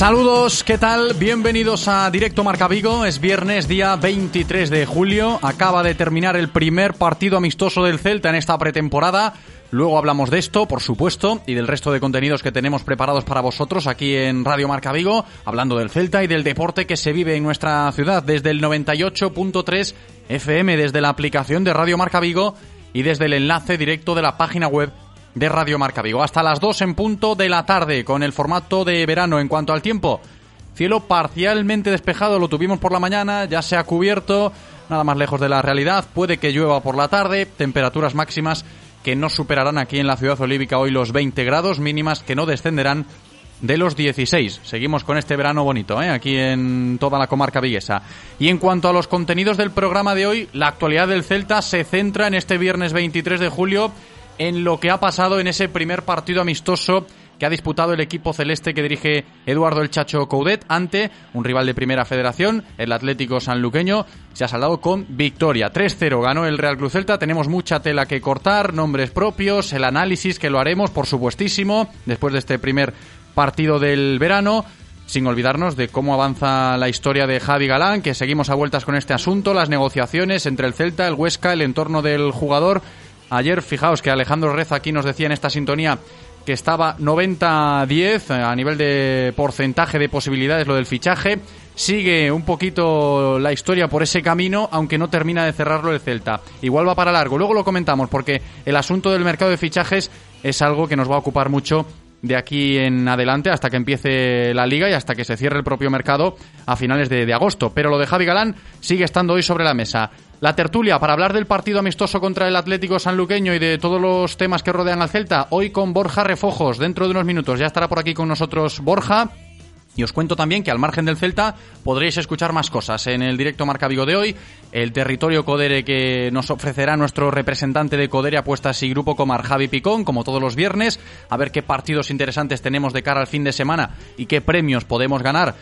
Saludos, ¿qué tal? Bienvenidos a Directo Marca Vigo. Es viernes, día 23 de julio. Acaba de terminar el primer partido amistoso del Celta en esta pretemporada. Luego hablamos de esto, por supuesto, y del resto de contenidos que tenemos preparados para vosotros aquí en Radio Marca Vigo, hablando del Celta y del deporte que se vive en nuestra ciudad desde el 98.3 FM, desde la aplicación de Radio Marca Vigo y desde el enlace directo de la página web de Radio Marca Vigo. Hasta las 2 en punto de la tarde, con el formato de verano en cuanto al tiempo. Cielo parcialmente despejado, lo tuvimos por la mañana, ya se ha cubierto, nada más lejos de la realidad. Puede que llueva por la tarde, temperaturas máximas que no superarán aquí en la ciudad olívica hoy los 20 grados, mínimas que no descenderán de los 16. Seguimos con este verano bonito, ¿eh? aquí en toda la comarca viguesa. Y en cuanto a los contenidos del programa de hoy, la actualidad del Celta se centra en este viernes 23 de julio en lo que ha pasado en ese primer partido amistoso que ha disputado el equipo celeste que dirige Eduardo El Chacho Coudet ante un rival de primera federación, el Atlético Sanluqueño. Se ha saldado con victoria. 3-0 ganó el Real Cruz Celta. Tenemos mucha tela que cortar, nombres propios, el análisis que lo haremos, por supuestísimo, después de este primer partido del verano. Sin olvidarnos de cómo avanza la historia de Javi Galán, que seguimos a vueltas con este asunto, las negociaciones entre el Celta, el Huesca, el entorno del jugador Ayer, fijaos que Alejandro Reza aquí nos decía en esta sintonía que estaba 90-10 a nivel de porcentaje de posibilidades lo del fichaje. Sigue un poquito la historia por ese camino, aunque no termina de cerrarlo el Celta. Igual va para largo. Luego lo comentamos porque el asunto del mercado de fichajes es algo que nos va a ocupar mucho de aquí en adelante hasta que empiece la liga y hasta que se cierre el propio mercado a finales de, de agosto. Pero lo de Javi Galán sigue estando hoy sobre la mesa. La tertulia para hablar del partido amistoso contra el Atlético Sanluqueño y de todos los temas que rodean al Celta, hoy con Borja Refojos. Dentro de unos minutos ya estará por aquí con nosotros Borja. Y os cuento también que al margen del Celta podréis escuchar más cosas en el directo Marca Vigo de hoy, el territorio Codere que nos ofrecerá nuestro representante de Codere Apuestas y Grupo Comar, Javi Picón, como todos los viernes, a ver qué partidos interesantes tenemos de cara al fin de semana y qué premios podemos ganar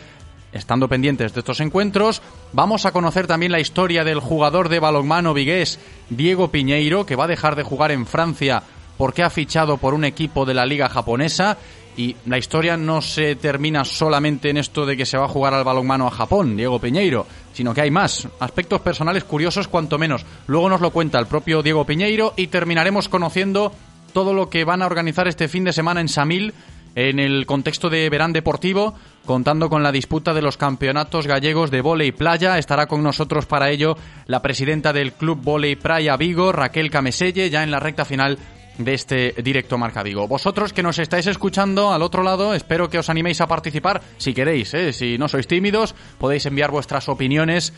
estando pendientes de estos encuentros. Vamos a conocer también la historia del jugador de balonmano vigués Diego Piñeiro, que va a dejar de jugar en Francia porque ha fichado por un equipo de la liga japonesa. Y la historia no se termina solamente en esto de que se va a jugar al balonmano a Japón, Diego Piñeiro, sino que hay más aspectos personales curiosos cuanto menos. Luego nos lo cuenta el propio Diego Piñeiro y terminaremos conociendo todo lo que van a organizar este fin de semana en Samil en el contexto de verán deportivo, contando con la disputa de los campeonatos gallegos de volei playa. Estará con nosotros para ello la presidenta del Club Volei Playa Vigo, Raquel Cameselle, ya en la recta final de este directo Marca Vigo. Vosotros que nos estáis escuchando al otro lado, espero que os animéis a participar si queréis, ¿eh? si no sois tímidos, podéis enviar vuestras opiniones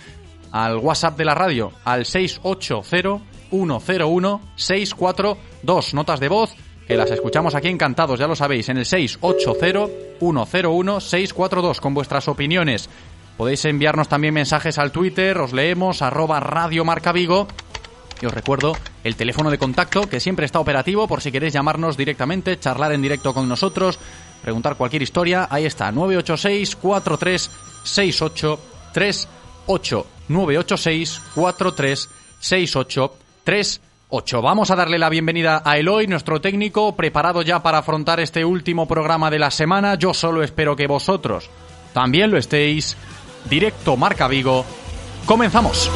al WhatsApp de la radio al 680 101 642 notas de voz que las escuchamos aquí encantados, ya lo sabéis, en el 680-101-642 con vuestras opiniones. Podéis enviarnos también mensajes al Twitter, os leemos, arroba Radio Marca Vigo. Y os recuerdo el teléfono de contacto que siempre está operativo por si queréis llamarnos directamente, charlar en directo con nosotros, preguntar cualquier historia. Ahí está, 986 4368 8986 436838. Vamos a darle la bienvenida a Eloy, nuestro técnico, preparado ya para afrontar este último programa de la semana. Yo solo espero que vosotros también lo estéis. Directo Marca Vigo. Comenzamos.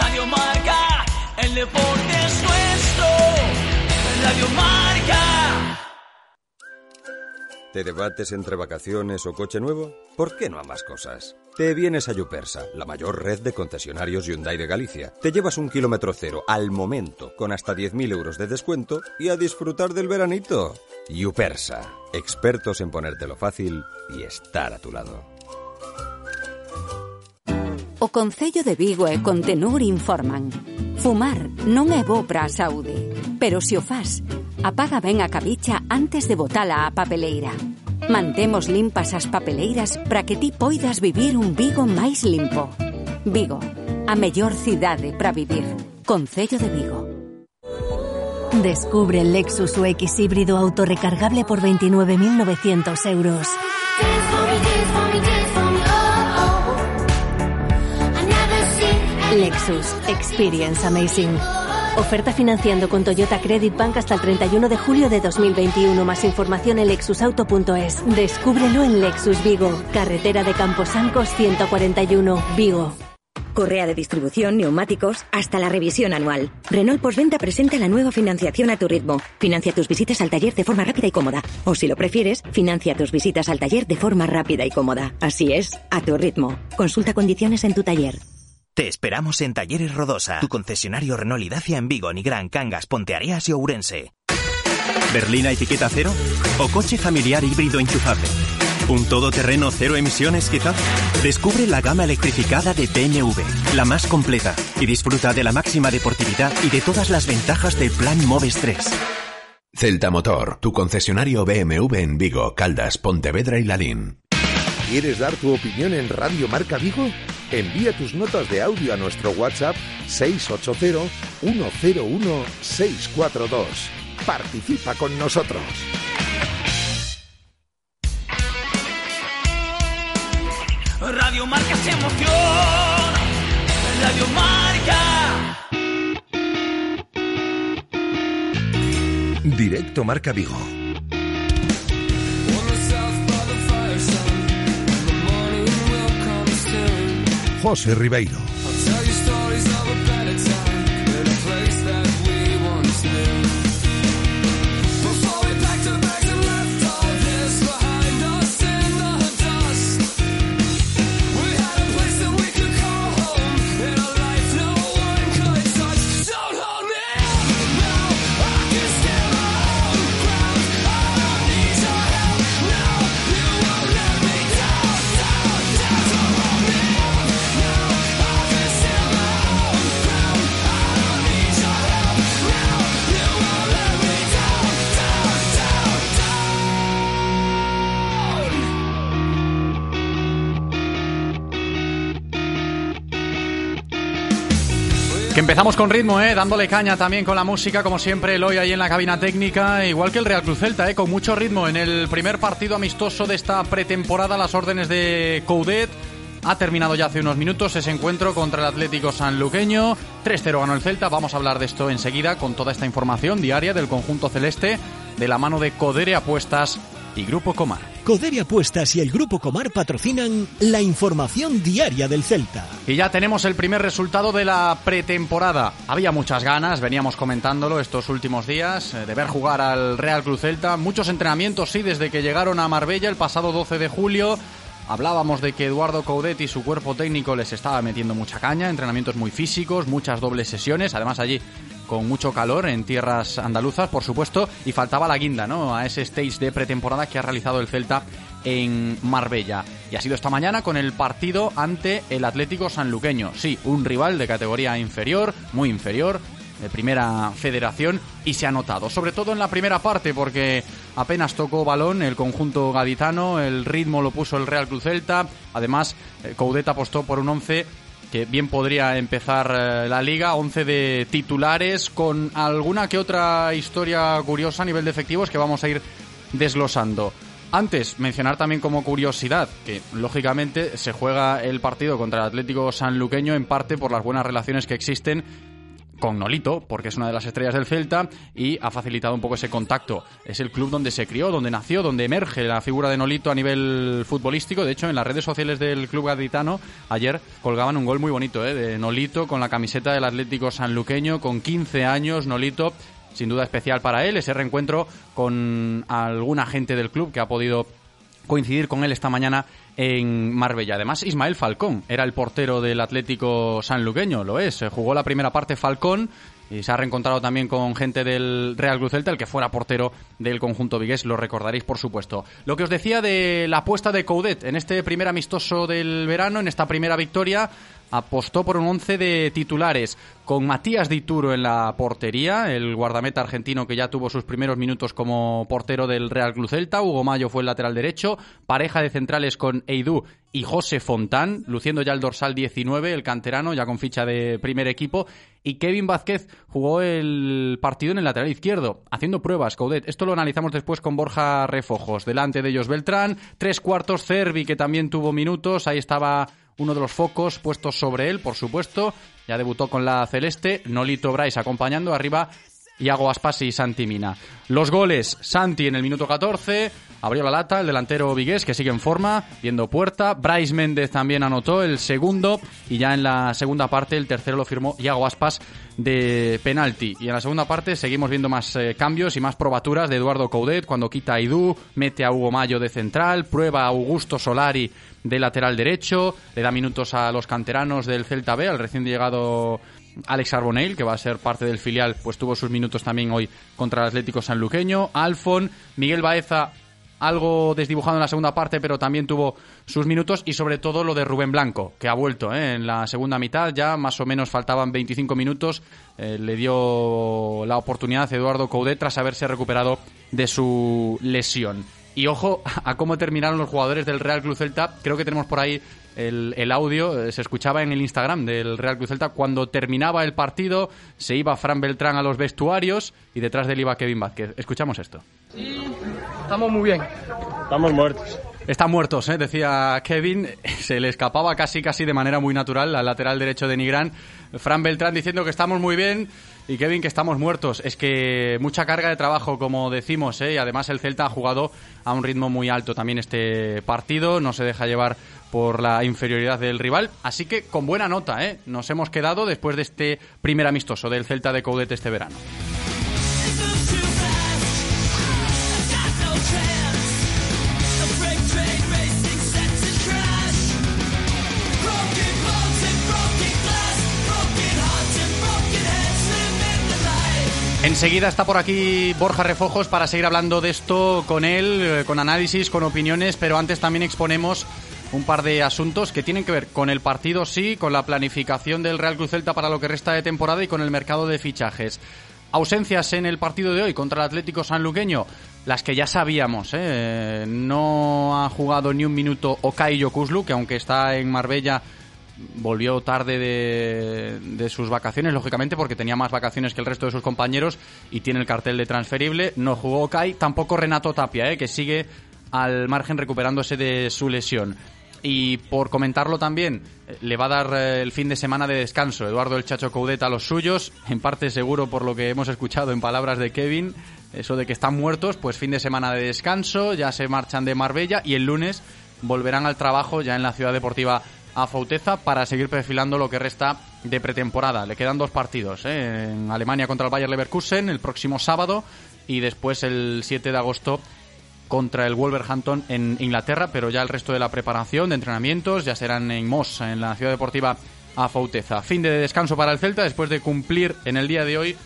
Radio Marca, el ¿Te debates entre vacaciones o coche nuevo? ¿Por qué no ambas cosas? Te vienes a Yupersa, la mayor red de concesionarios Hyundai de Galicia. Te llevas un kilómetro cero al momento con hasta 10.000 euros de descuento y a disfrutar del veranito. Yupersa, expertos en ponértelo fácil y estar a tu lado. O Concello de Vigo e Contenur informan. Fumar non é bo para a saúde, pero se o faz, apaga ben a cabicha antes de botala á papeleira. Mantemos limpas as papeleiras para que ti poidas vivir un Vigo máis limpo. Vigo, a mellor cidade para vivir. Concello de Vigo. Descubre el Lexus UX híbrido autorrecargable por 29.900 euros. Lexus Experience Amazing. Oferta financiando con Toyota Credit Bank hasta el 31 de julio de 2021. Más información en lexusauto.es. Descúbrelo en Lexus Vigo. Carretera de Camposancos 141, Vigo. Correa de distribución, neumáticos, hasta la revisión anual. Renault Postventa presenta la nueva financiación a tu ritmo. Financia tus visitas al taller de forma rápida y cómoda. O si lo prefieres, financia tus visitas al taller de forma rápida y cómoda. Así es, a tu ritmo. Consulta condiciones en tu taller. Te esperamos en Talleres Rodosa, tu concesionario Renault y Dacia en Vigo, Nigrán, Cangas, Ponteareas y Ourense. ¿Berlina etiqueta cero? ¿O coche familiar híbrido enchufable? ¿Un todoterreno cero emisiones quizá? Descubre la gama electrificada de BMW, la más completa, y disfruta de la máxima deportividad y de todas las ventajas del Plan Moves 3. Celta Motor, tu concesionario BMW en Vigo, Caldas, Pontevedra y Lalín. ¿Quieres dar tu opinión en Radio Marca Vigo? Envía tus notas de audio a nuestro WhatsApp 680-101-642. Participa con nosotros. Radio Marca es emoción. Radio Marca. Directo Marca Vigo. José Ribeiro. Que empezamos con ritmo, ¿eh? dándole caña también con la música, como siempre, el hoy ahí en la cabina técnica, igual que el Real Cruz Celta, ¿eh? con mucho ritmo en el primer partido amistoso de esta pretemporada, las órdenes de Coudet. Ha terminado ya hace unos minutos ese encuentro contra el Atlético Sanluqueño. 3-0 ganó el Celta. Vamos a hablar de esto enseguida con toda esta información diaria del conjunto celeste de la mano de Codere Apuestas y Grupo Comar. Codere Apuestas y el Grupo Comar patrocinan la información diaria del Celta. Y ya tenemos el primer resultado de la pretemporada. Había muchas ganas, veníamos comentándolo estos últimos días, eh, de ver jugar al Real Cruz Celta. Muchos entrenamientos, sí, desde que llegaron a Marbella el pasado 12 de julio. Hablábamos de que Eduardo Coudet y su cuerpo técnico les estaba metiendo mucha caña, entrenamientos muy físicos, muchas dobles sesiones, además allí con mucho calor en tierras andaluzas, por supuesto, y faltaba la guinda, ¿no? A ese stage de pretemporada que ha realizado el Celta en Marbella. Y ha sido esta mañana con el partido ante el Atlético Sanluqueño. Sí, un rival de categoría inferior, muy inferior, de primera federación y se ha notado, sobre todo en la primera parte porque apenas tocó balón el conjunto gaditano, el ritmo lo puso el Real Cruz Celta, además eh, Coudet apostó por un once que bien podría empezar eh, la liga, 11 de titulares, con alguna que otra historia curiosa a nivel de efectivos que vamos a ir desglosando. Antes, mencionar también como curiosidad que, lógicamente, se juega el partido contra el Atlético Sanluqueño en parte por las buenas relaciones que existen con Nolito, porque es una de las estrellas del Celta y ha facilitado un poco ese contacto. Es el club donde se crió, donde nació, donde emerge la figura de Nolito a nivel futbolístico. De hecho, en las redes sociales del club gaditano ayer colgaban un gol muy bonito ¿eh? de Nolito con la camiseta del Atlético Sanluqueño, con 15 años, Nolito. Sin duda especial para él ese reencuentro con alguna gente del club que ha podido coincidir con él esta mañana en Marbella. Además, Ismael Falcón era el portero del Atlético sanluqueño, lo es. Jugó la primera parte Falcón y se ha reencontrado también con gente del Real Cruz Celta, el que fuera portero del conjunto vigués, lo recordaréis por supuesto. Lo que os decía de la apuesta de Coudet en este primer amistoso del verano, en esta primera victoria, apostó por un once de titulares con Matías Dituro en la portería, el guardameta argentino que ya tuvo sus primeros minutos como portero del Real Club Celta, Hugo Mayo fue el lateral derecho, pareja de centrales con Eidú y José Fontán, luciendo ya el dorsal 19, el canterano, ya con ficha de primer equipo, y Kevin Vázquez jugó el partido en el lateral izquierdo, haciendo pruebas, Coudet. Esto lo analizamos después con Borja Refojos, delante de ellos Beltrán, tres cuartos Cervi, que también tuvo minutos, ahí estaba uno de los focos puestos sobre él, por supuesto. Ya debutó con la celeste, Nolito Bryce acompañando, arriba Iago Aspas y Santi Mina. Los goles, Santi en el minuto 14, abrió la lata, el delantero Vigués, que sigue en forma, viendo puerta. Bryce Méndez también anotó el segundo, y ya en la segunda parte el tercero lo firmó Iago Aspas de penalti. Y en la segunda parte seguimos viendo más eh, cambios y más probaturas de Eduardo Coudet, cuando quita a Idú, mete a Hugo Mayo de central, prueba a Augusto Solari de lateral derecho, le da minutos a los canteranos del Celta B, al recién llegado Alex Arbonell, que va a ser parte del filial, pues tuvo sus minutos también hoy contra el Atlético Sanluqueño. Alfon, Miguel Baeza, algo desdibujado en la segunda parte, pero también tuvo sus minutos. Y sobre todo lo de Rubén Blanco, que ha vuelto ¿eh? en la segunda mitad. Ya más o menos faltaban 25 minutos. Eh, le dio la oportunidad a Eduardo Coudet tras haberse recuperado de su lesión. Y ojo a cómo terminaron los jugadores del Real Club. Creo que tenemos por ahí el, audio, eh, se escuchaba en el Instagram del Real Cruz Celta. Cuando terminaba el partido, se iba Fran Beltrán a los vestuarios y detrás de él iba Kevin Vázquez. Escuchamos esto. Estamos muy bien. Estamos muertos. Están muertos, ¿eh? decía Kevin. Se le escapaba casi, casi de manera muy natural al lateral derecho de Nigrán. Fran Beltrán diciendo que estamos muy bien y Kevin que estamos muertos. Es que mucha carga de trabajo, como decimos, ¿eh? y además el Celta ha jugado a un ritmo muy alto también este partido. No se deja llevar por la inferioridad del rival. Así que con buena nota, ¿eh? nos hemos quedado después de este primer amistoso del Celta de Coudet este verano. Enseguida está por aquí Borja Refojos para seguir hablando de esto con él, eh, con análisis, con opiniones, pero antes también exponemos un par de asuntos que tienen que ver con el partido, sí, con la planificación del Real Cruz Celta para lo que resta de temporada y con el mercado de fichajes. Ausencias en el partido de hoy contra el Atlético Sanluqueño, las que ya sabíamos. ¿eh? No ha jugado ni un minuto Okai Yokuslu, que aunque está en Marbella volvió tarde de, sus vacaciones, lógicamente, porque tenía más vacaciones que el resto de sus compañeros y tiene el cartel de transferible. No jugó Kai, tampoco Renato Tapia, ¿eh? que sigue al margen recuperándose de su lesión. Y por comentarlo también, le va a dar eh, el fin de semana de descanso Eduardo el Chacho Coudet a los suyos, en parte seguro por lo que hemos escuchado en palabras de Kevin, eso de que están muertos, pues fin de semana de descanso, ya se marchan de Marbella y el lunes volverán al trabajo ya en la ciudad deportiva a para seguir perfilando lo que resta de pretemporada. Le quedan dos partidos, ¿eh? en Alemania contra el Bayer Leverkusen el próximo sábado y después el 7 de agosto contra el Wolverhampton en Inglaterra, pero ya el resto de la preparación de entrenamientos ya serán en Moss, en la ciudad deportiva a Fauteza. Fin de descanso para el Celta después de cumplir en el día de hoy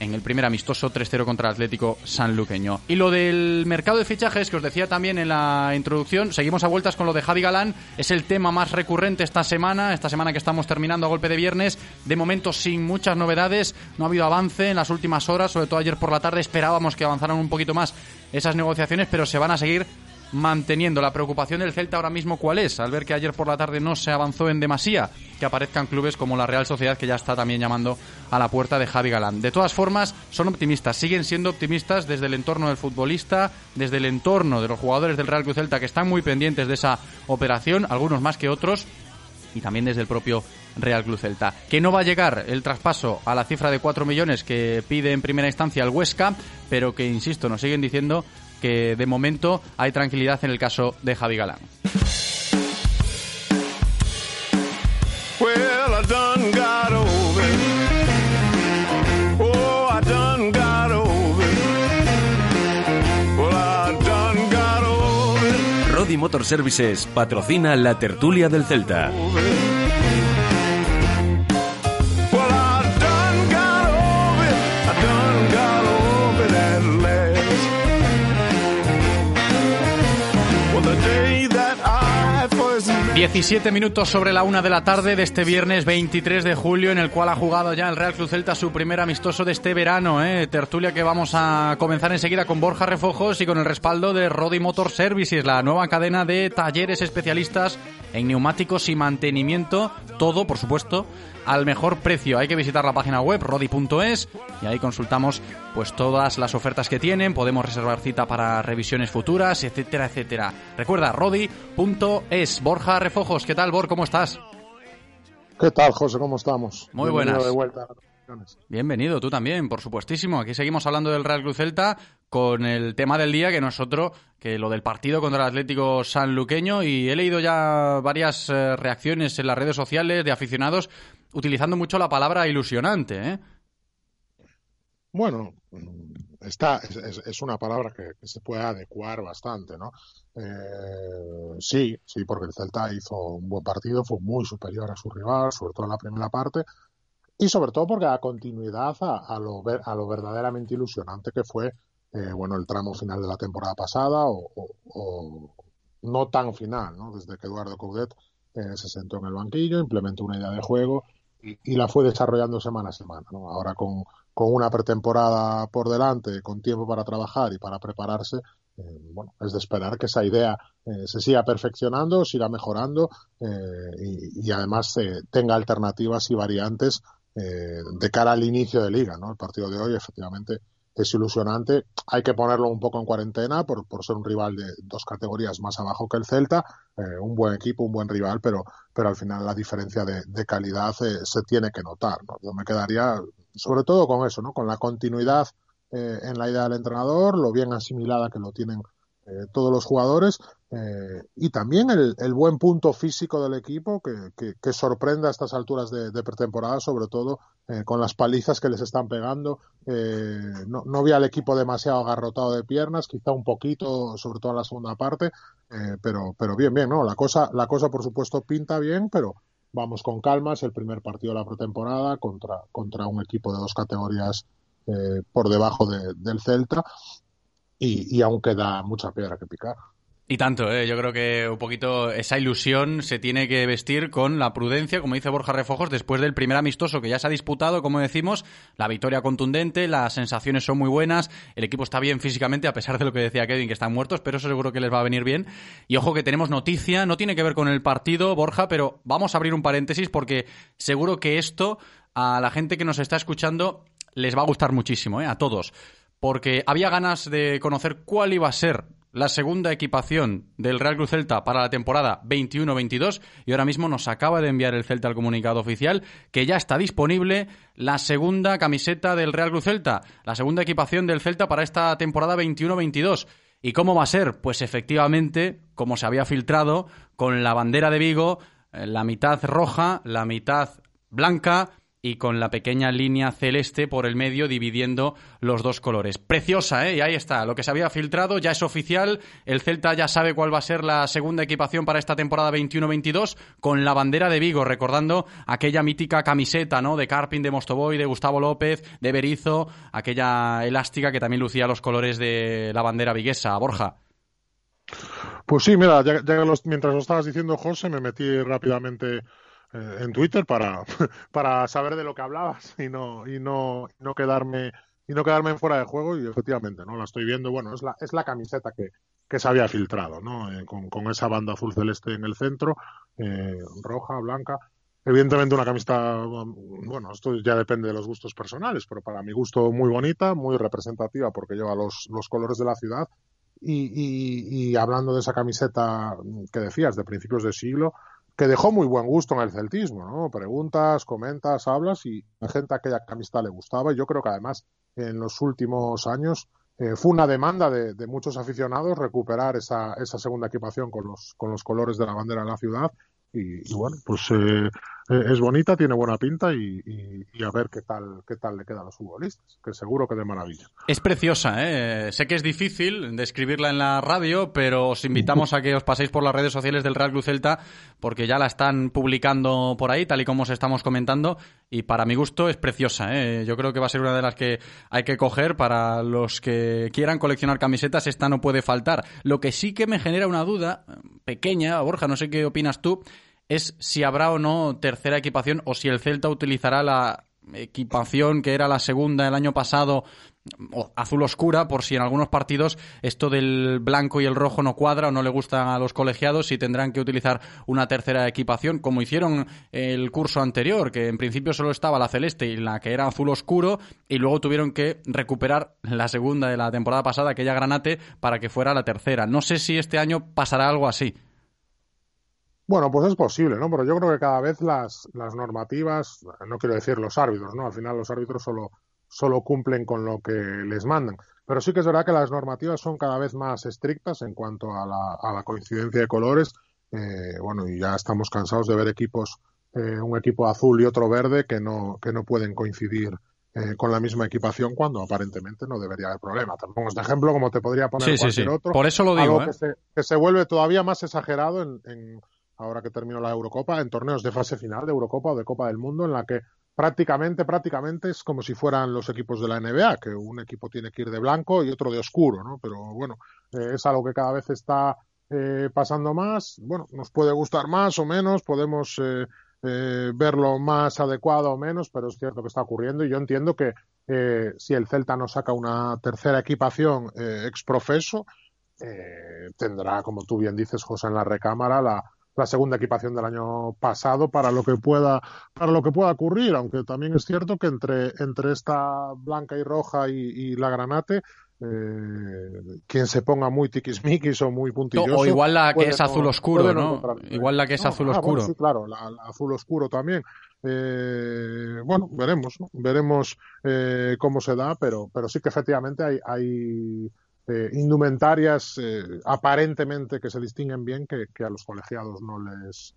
en el primer amistoso 3-0 contra el Atlético Sanluqueño. Y lo del mercado de fichajes que os decía también en la introducción, seguimos a vueltas con lo de Javi Galán, es el tema más recurrente esta semana, esta semana que estamos terminando a golpe de viernes, de momento sin muchas novedades, no ha habido avance en las últimas horas, sobre todo ayer por la tarde. Esperábamos que avanzaran un poquito más esas negociaciones, pero se van a seguir manteniendo. La preocupación del Celta ahora mismo, ¿cuál es? Al ver que ayer por la tarde no se avanzó en demasía, que aparezcan clubes como la Real Sociedad, que ya está también llamando a la puerta de Javi Galán. De todas formas, son optimistas, siguen siendo optimistas desde el entorno del futbolista, desde el entorno de los jugadores del Real Cruz Celta, que están muy pendientes de esa operación, algunos más que otros, y también desde el propio Real Club Celta. Que no va a llegar el traspaso a la cifra de 4 millones que pide en primera instancia el Huesca, pero que, insisto, nos siguen diciendo que de momento hay tranquilidad en el caso de Javi Galán. Rodi Motor Services patrocina la tertulia del Celta. Diecisiete minutos sobre la una de la tarde de este viernes 23 de julio, en el cual ha jugado ya el Real Cruz Celta su primer amistoso de este verano. ¿eh? Tertulia que vamos a comenzar enseguida con Borja Refojos y con el respaldo de Rodi Motor Services, la nueva cadena de talleres especialistas en neumáticos y mantenimiento. Todo, por supuesto, al mejor precio. Hay que visitar la página web rodi.es y ahí consultamos pues todas las ofertas que tienen, podemos reservar cita para revisiones futuras, etcétera, etcétera. Recuerda rodi.es. Borja Refojos, ¿qué tal, Bor? ¿Cómo estás? ¿Qué tal, José? ¿Cómo estamos? Muy buenas. Bienvenido, tú también, por supuestísimo. Aquí seguimos hablando del Real Cruz Celta con el tema del día, que no es otro que lo del partido contra el Atlético Sanluqueño. Y he leído ya varias eh, reacciones en las redes sociales de aficionados utilizando mucho la palabra ilusionante. ¿eh? Bueno, esta es, una palabra que, se puede adecuar bastante, ¿no? Eh, sí, sí, porque el Celta hizo un buen partido, fue muy superior a su rival, sobre todo en la primera parte, y sobre todo porque da continuidad a lo verdaderamente ilusionante que fue, eh, bueno, el tramo final de la temporada pasada o, no tan final. Desde que Eduardo Coudet se sentó en el banquillo, implementó una idea de juego y, la fue desarrollando semana a semana. ¿no? Ahora con, con, una pretemporada por delante, con tiempo para trabajar y para prepararse, eh, bueno, es de esperar que esa idea eh, se siga perfeccionando, siga mejorando eh, y, y, además tenga alternativas y variantes de cara al inicio de liga. ¿no? El partido de hoy efectivamente es ilusionante. Hay que ponerlo un poco en cuarentena por, por ser un rival de dos categorías más abajo que el Celta. Eh, un buen equipo, un buen rival, pero, pero al final la diferencia de, calidad eh, se tiene que notar. ¿no? Yo me quedaría sobre todo con eso, ¿no? con la continuidad eh, en la idea del entrenador, lo bien asimilada que lo tienen todos los jugadores eh, y también el, buen punto físico del equipo que, que, sorprende a estas alturas de, pretemporada, sobre todo eh, con las palizas que les están pegando. no, no vi al equipo demasiado agarrotado de piernas, quizá un poquito, sobre todo en la segunda parte, pero, bien, bien, ¿no? La cosa, la cosa, por supuesto, pinta bien, pero vamos con calma. Es el primer partido de la pretemporada contra, contra un equipo de dos categorías por debajo del Celta y, aún queda mucha piedra que picar. Y tanto, ¿eh? yo creo que un poquito esa ilusión se tiene que vestir con la prudencia, como dice Borja Refojos, después del primer amistoso que ya se ha disputado, como decimos, la victoria contundente, las sensaciones son muy buenas, el equipo está bien físicamente, a pesar de lo que decía Kevin, que están muertos, pero eso seguro que les va a venir bien. Y ojo que tenemos noticia, no tiene que ver con el partido, Borja, pero vamos a abrir un paréntesis porque seguro que esto a la gente que nos está escuchando les va a gustar muchísimo, ¿eh? a todos porque había ganas de conocer cuál iba a ser la segunda equipación del Real Cruz Celta para la temporada 21-22 y ahora mismo nos acaba de enviar el Celta al comunicado oficial que ya está disponible la segunda camiseta del Real Cruz Celta, la segunda equipación del Celta para esta temporada 21-22. ¿Y cómo va a ser? Pues efectivamente, como se había filtrado, con la bandera de Vigo, eh, la mitad roja, la mitad blanca, y con la pequeña línea celeste por el medio dividiendo los dos colores. Preciosa, ¿eh? Y ahí está, lo que se había filtrado ya es oficial. El Celta ya sabe cuál va a ser la segunda equipación para esta temporada 21-22 con la bandera de Vigo, recordando aquella mítica camiseta, ¿no? De Carpin, de Mostoboy, de Gustavo López, de Berizo, aquella elástica que también lucía los colores de la bandera viguesa. Borja. Pues sí, mira, ya, mientras lo estabas diciendo, José, me metí rápidamente eh, en Twitter para, para saber de lo que hablabas y no, y no, no quedarme y no quedarme fuera de juego y efectivamente no la estoy viendo bueno es la es la camiseta que, que se había filtrado, ¿no? Eh, con, con, esa banda azul celeste en el centro, eh, roja, blanca. Evidentemente una camiseta, bueno, esto ya depende de los gustos personales, pero para mi gusto muy bonita, muy representativa porque lleva los, los colores de la ciudad. Y, y, y, hablando de esa camiseta que decías, de principios de siglo, que dejó muy buen gusto en el celtismo, ¿no? Preguntas, comentas, hablas y la gente aquella camiseta le gustaba. Y yo creo que además en los últimos años eh, fue una demanda de, de, muchos aficionados recuperar esa, esa segunda equipación con los, con los colores de la bandera de la ciudad y, y bueno, pues eh, es bonita, tiene buena pinta y, a ver qué tal, qué tal le queda a los futbolistas, que seguro que de maravilla. Es preciosa, ¿eh? sé que es difícil describirla en la radio, pero os invitamos a que os paséis por las redes sociales del Real Club Celta porque ya la están publicando por ahí, tal y como os estamos comentando, y para mi gusto es preciosa. ¿eh? Yo creo que va a ser una de las que hay que coger para los que quieran coleccionar camisetas, esta no puede faltar. Lo que sí que me genera una duda pequeña, Borja, no sé qué opinas tú, es si habrá o no tercera equipación o si el Celta utilizará la equipación que era la segunda el año pasado azul oscura por si en algunos partidos esto del blanco y el rojo no cuadra o no le gusta a los colegiados y tendrán que utilizar una tercera equipación como hicieron el curso anterior que en principio solo estaba la celeste y la que era azul oscuro y luego tuvieron que recuperar la segunda de la temporada pasada aquella granate para que fuera la tercera. No sé si este año pasará algo así bueno, pues es posible, ¿no? Pero yo creo que cada vez las, las normativas, no quiero decir los árbitros, ¿no? Al final los árbitros solo, solo cumplen con lo que les mandan. Pero sí que es verdad que las normativas son cada vez más estrictas en cuanto a la, a la coincidencia de colores. Eh, bueno, y ya estamos cansados de ver equipos, eh, un equipo azul y otro verde que no, que no pueden coincidir eh, con la misma equipación cuando aparentemente no debería haber problema. Te pongo este ejemplo como te podría poner sí, cualquier sí, sí. otro. Por eso lo digo. Algo que, se, que se vuelve todavía más exagerado en, en ahora que terminó la Eurocopa, en torneos de fase final de Eurocopa o de Copa del Mundo, en la que prácticamente, prácticamente es como si fueran los equipos de la NBA, que un equipo tiene que ir de blanco y otro de oscuro, ¿no? Pero bueno, eh, es algo que cada vez está eh, pasando más. Bueno, nos puede gustar más o menos, podemos eh, eh, verlo más adecuado o menos, pero es cierto que está ocurriendo y yo entiendo que si el Celta no saca una tercera equipación ex profeso, tendrá, como tú bien dices, José, en la recámara, la, la segunda equipación del año pasado para lo que pueda para lo que pueda ocurrir aunque también es cierto que entre entre esta blanca y roja y, y la granate eh, quien se ponga muy tiquismiquis o muy puntilloso o igual la que es azul oscuro no, no igual la que es no, azul ah, oscuro. bueno, sí, claro la, la, azul oscuro también. Eh, bueno veremos ¿no? veremos eh, cómo se da pero pero sí que efectivamente hay hay eh, indumentarias eh, aparentemente que se distinguen bien que, que, a los colegiados no les.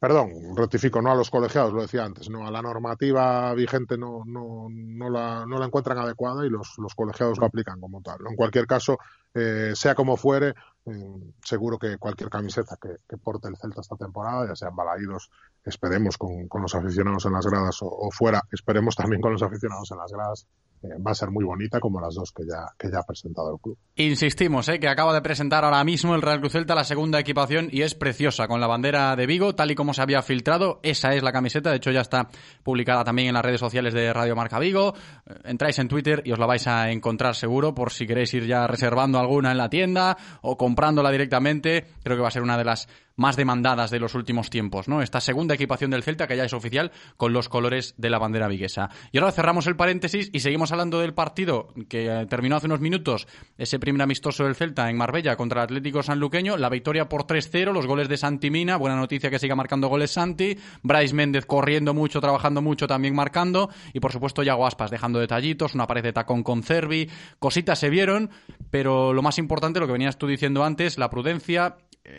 Perdón, rectifico, no a los colegiados, lo decía antes, no a la normativa vigente no, no, no, la, no la encuentran adecuada y los, los colegiados lo aplican como tal. En cualquier caso, eh, sea como fuere, eh, seguro que cualquier camiseta que, que, porte el Celta esta temporada, ya sean balaídos, esperemos con, con los aficionados en las gradas o, fuera, esperemos también con los aficionados en las gradas, va a ser muy bonita como las dos que ya, que ya ha presentado el club. Insistimos, eh, que acaba de presentar ahora mismo el Real Cruz Celta la segunda equipación y es preciosa, con la bandera de Vigo, tal y como se había filtrado. Esa es la camiseta, de hecho ya está publicada también en las redes sociales de Radio Marca Vigo. Eh, entráis en Twitter y os la vais a encontrar seguro por si queréis ir ya reservando alguna en la tienda o comprándola directamente. Creo que va a ser una de las más demandadas de los últimos tiempos, ¿no? Esta segunda equipación del Celta que ya es oficial con los colores de la bandera viguesa. Y ahora cerramos el paréntesis y seguimos hablando del partido que terminó hace unos minutos, ese primer amistoso del Celta en Marbella contra el Atlético Sanluqueño, la victoria por 3-0, los goles de Santi Mina, buena noticia que siga marcando goles Santi, Bryce Méndez corriendo mucho, trabajando mucho, también marcando, y por supuesto Yago Aspas dejando detallitos, una pared de tacón con Cervi, cositas se vieron, pero lo más importante, lo que venías tú diciendo antes, la prudencia,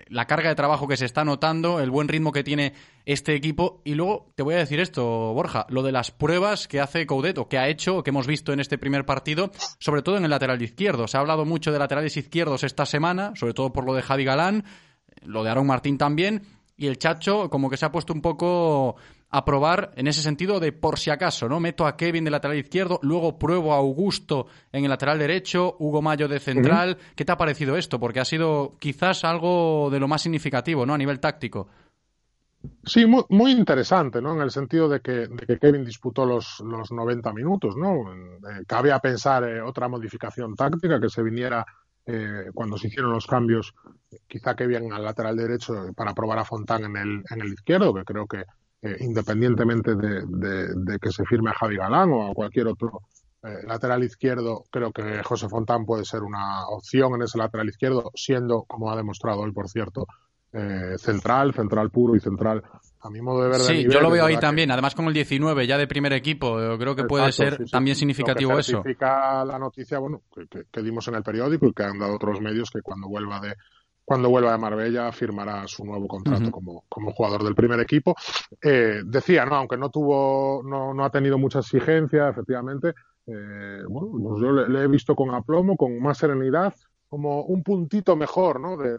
la carga de trabajo que se está notando, el buen ritmo que tiene este equipo. Y luego te voy a decir esto, Borja, lo de las pruebas que hace Coudet o que ha hecho, o que hemos visto en este primer partido, sobre todo en el lateral izquierdo. Se ha hablado mucho de laterales izquierdos esta semana, sobre todo por lo de Javi Galán, lo de Aaron Martín también. Y el Chacho como que se ha puesto un poco a probar en ese sentido de por si acaso, ¿no? Meto a Kevin de lateral izquierdo, luego pruebo a Augusto en el lateral derecho, Hugo Mayo de central. Uh -huh. ¿Qué te ha parecido esto? Porque ha sido quizás algo de lo más significativo, ¿no? A nivel táctico. Sí, muy, muy interesante, ¿no? En el sentido de que, de que Kevin disputó los, los 90 minutos, ¿no? Eh, cabía pensar eh, otra modificación táctica que se viniera eh, cuando se hicieron los cambios, quizá bien al lateral derecho para probar a Fontán en el, en el izquierdo, que creo que eh, independientemente de, que se firme a Javi Galán o a cualquier otro eh, lateral izquierdo, creo que José Fontán puede ser una opción en ese lateral izquierdo, siendo, como ha demostrado hoy, por cierto, eh, central, central puro y central a mi modo de ver. Sí, yo lo veo ahí también, además con el 19 ya de primer equipo, yo creo que puede ser también significativo lo que eso. la noticia, bueno, que, dimos en el periódico y que han dado otros medios que cuando vuelva de cuando vuelva de Marbella firmará su nuevo contrato como, como jugador del primer equipo. Eh, decía, ¿no? Aunque no tuvo, no, no ha tenido mucha exigencia, efectivamente, eh, bueno, pues yo le, he visto con aplomo, con más serenidad, como un puntito mejor, ¿no? De,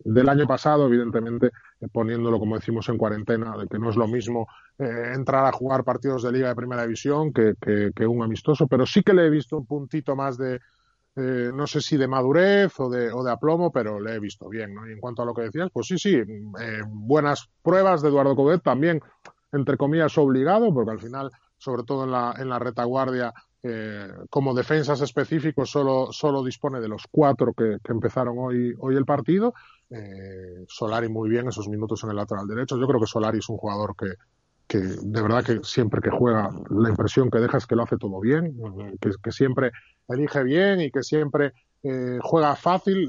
del año pasado, evidentemente, eh, poniéndolo, como decimos, en cuarentena, de que no es lo mismo entrar a jugar partidos de Liga de Primera División que, que un amistoso, pero sí que le he visto un puntito más de, eh, no sé si de madurez o de, o de aplomo, pero le he visto bien. ¿no? Y en cuanto a lo que decías, pues sí, sí, eh, buenas pruebas de Eduardo Codet, también, entre comillas, obligado, porque al final, sobre todo en la, en la retaguardia, eh, como defensas específicos, solo, solo dispone de los cuatro que, empezaron hoy, hoy el partido. Solari muy bien esos minutos en el lateral derecho. Yo creo que Solari es un jugador que, que de verdad que siempre que juega la impresión que deja es que lo hace todo bien, que, que siempre elige bien y que siempre eh, juega fácil.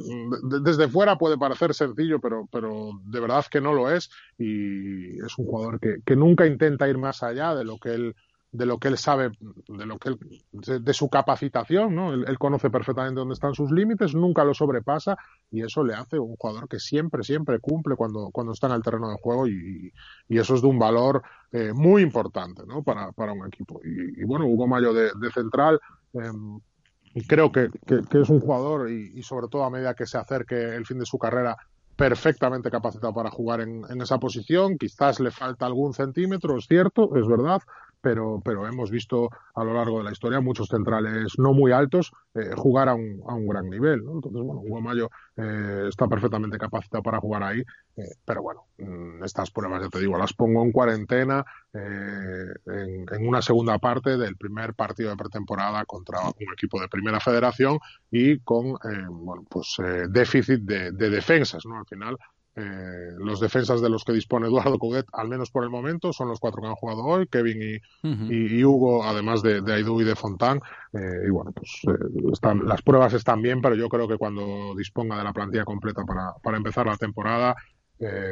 Desde fuera puede parecer sencillo, pero, pero de verdad que no lo es y es un jugador que, que nunca intenta ir más allá de lo que él de lo que él sabe, de lo que él, de, su capacitación, ¿no? Él, conoce perfectamente dónde están sus límites, nunca lo sobrepasa y eso le hace un jugador que siempre, siempre cumple cuando, cuando está en el terreno de juego y, y eso es de un valor eh, muy importante, ¿no? Para, para un equipo. Y, bueno, Hugo Mayo de, central, eh, creo que, que, es un jugador y, sobre todo a medida que se acerque el fin de su carrera perfectamente capacitado para jugar en, en, esa posición. Quizás le falta algún centímetro, es cierto, es verdad, pero, pero hemos visto a lo largo de la historia muchos centrales no muy altos eh, jugar a un, a un gran nivel. ¿no? Entonces, bueno, Hugo Mayo eh, está perfectamente capacitado para jugar ahí, eh, pero bueno, mm, estas pruebas, ya te digo, las pongo en cuarentena en, en, una segunda parte del primer partido de pretemporada contra un equipo de primera federación y con, bueno, pues déficit de, de defensas, ¿no? Al final, eh, los defensas de los que dispone Eduardo Coguet, al menos por el momento, son los cuatro que han jugado hoy, Kevin y, Hugo, además de, de Aidú y de Fontán. Eh, y bueno, pues eh, están, las pruebas están bien, pero yo creo que cuando disponga de la plantilla completa para, para empezar la temporada,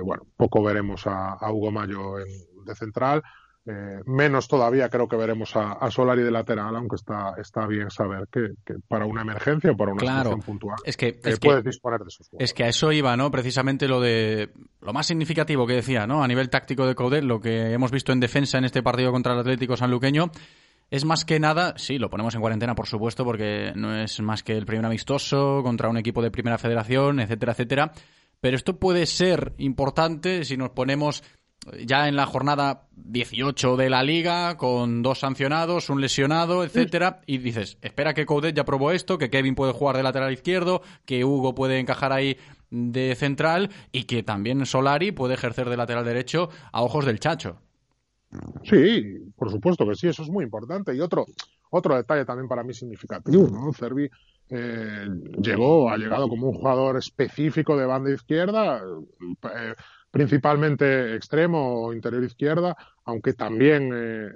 bueno, poco veremos a, a Hugo Mayo en, de central. Eh, menos todavía creo que veremos a, a, Solari de lateral, aunque está, está bien saber que, para una emergencia o para una situación puntual es que, eh, puedes disponer de esos Es que a eso iba, ¿no? Precisamente lo de lo más significativo que decía, ¿no? A nivel táctico de Coudet, lo que hemos visto en defensa en este partido contra el Atlético Sanluqueño es más que nada, sí, lo ponemos en cuarentena, por supuesto, porque no es más que el primer amistoso contra un equipo de primera federación, etcétera, etcétera. Pero esto puede ser importante si nos ponemos ya en la jornada 18 de la liga, con dos sancionados, un lesionado, etcétera, y dices, espera que Coudet ya probó esto, que Kevin puede jugar de lateral izquierdo, que Hugo puede encajar ahí de central y que también Solari puede ejercer de lateral derecho a ojos del Chacho. Sí, por supuesto que sí, eso es muy importante. Y otro, otro detalle también para mí significativo, ¿no? Cervi eh, llegó, ha llegado como un jugador específico de banda izquierda, eh, principalmente extremo o interior izquierda, aunque también eh,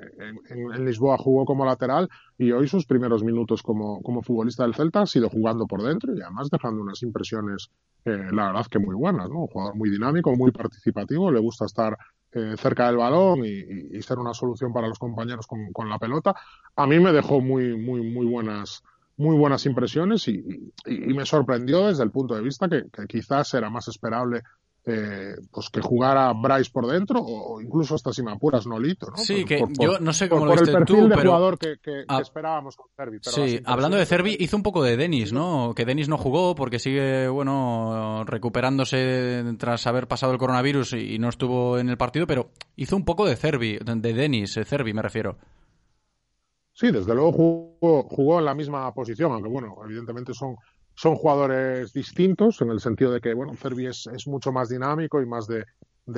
en, Lisboa jugó como lateral y hoy sus primeros minutos como, como, futbolista del Celta ha sido jugando por dentro y además dejando unas impresiones, eh, la verdad que muy buenas, ¿no? Un jugador muy dinámico, muy participativo, le gusta estar eh, cerca del balón y, ser una solución para los compañeros con, la pelota. A mí me dejó muy, muy, muy buenas muy buenas impresiones y, me sorprendió desde el punto de vista que quizás era más esperable eh, pues que jugara Bryce por dentro o incluso hasta si me apuras Nolito, ¿no? Sí, que yo no sé cómo lo el perfil tú, de jugador que, esperábamos con Cervi. sí, hablando de Cervi, hizo un poco de Denis, ¿no? Que Denis no jugó porque sigue, bueno, recuperándose tras haber pasado el coronavirus y no estuvo en el partido, pero hizo un poco de Cervi, de Denis, eh, Cervi me refiero. Sí, desde luego jugó, jugó en la misma posición, aunque bueno, evidentemente son son jugadores distintos en el sentido de que, bueno, Cervi es, es mucho más dinámico y más de,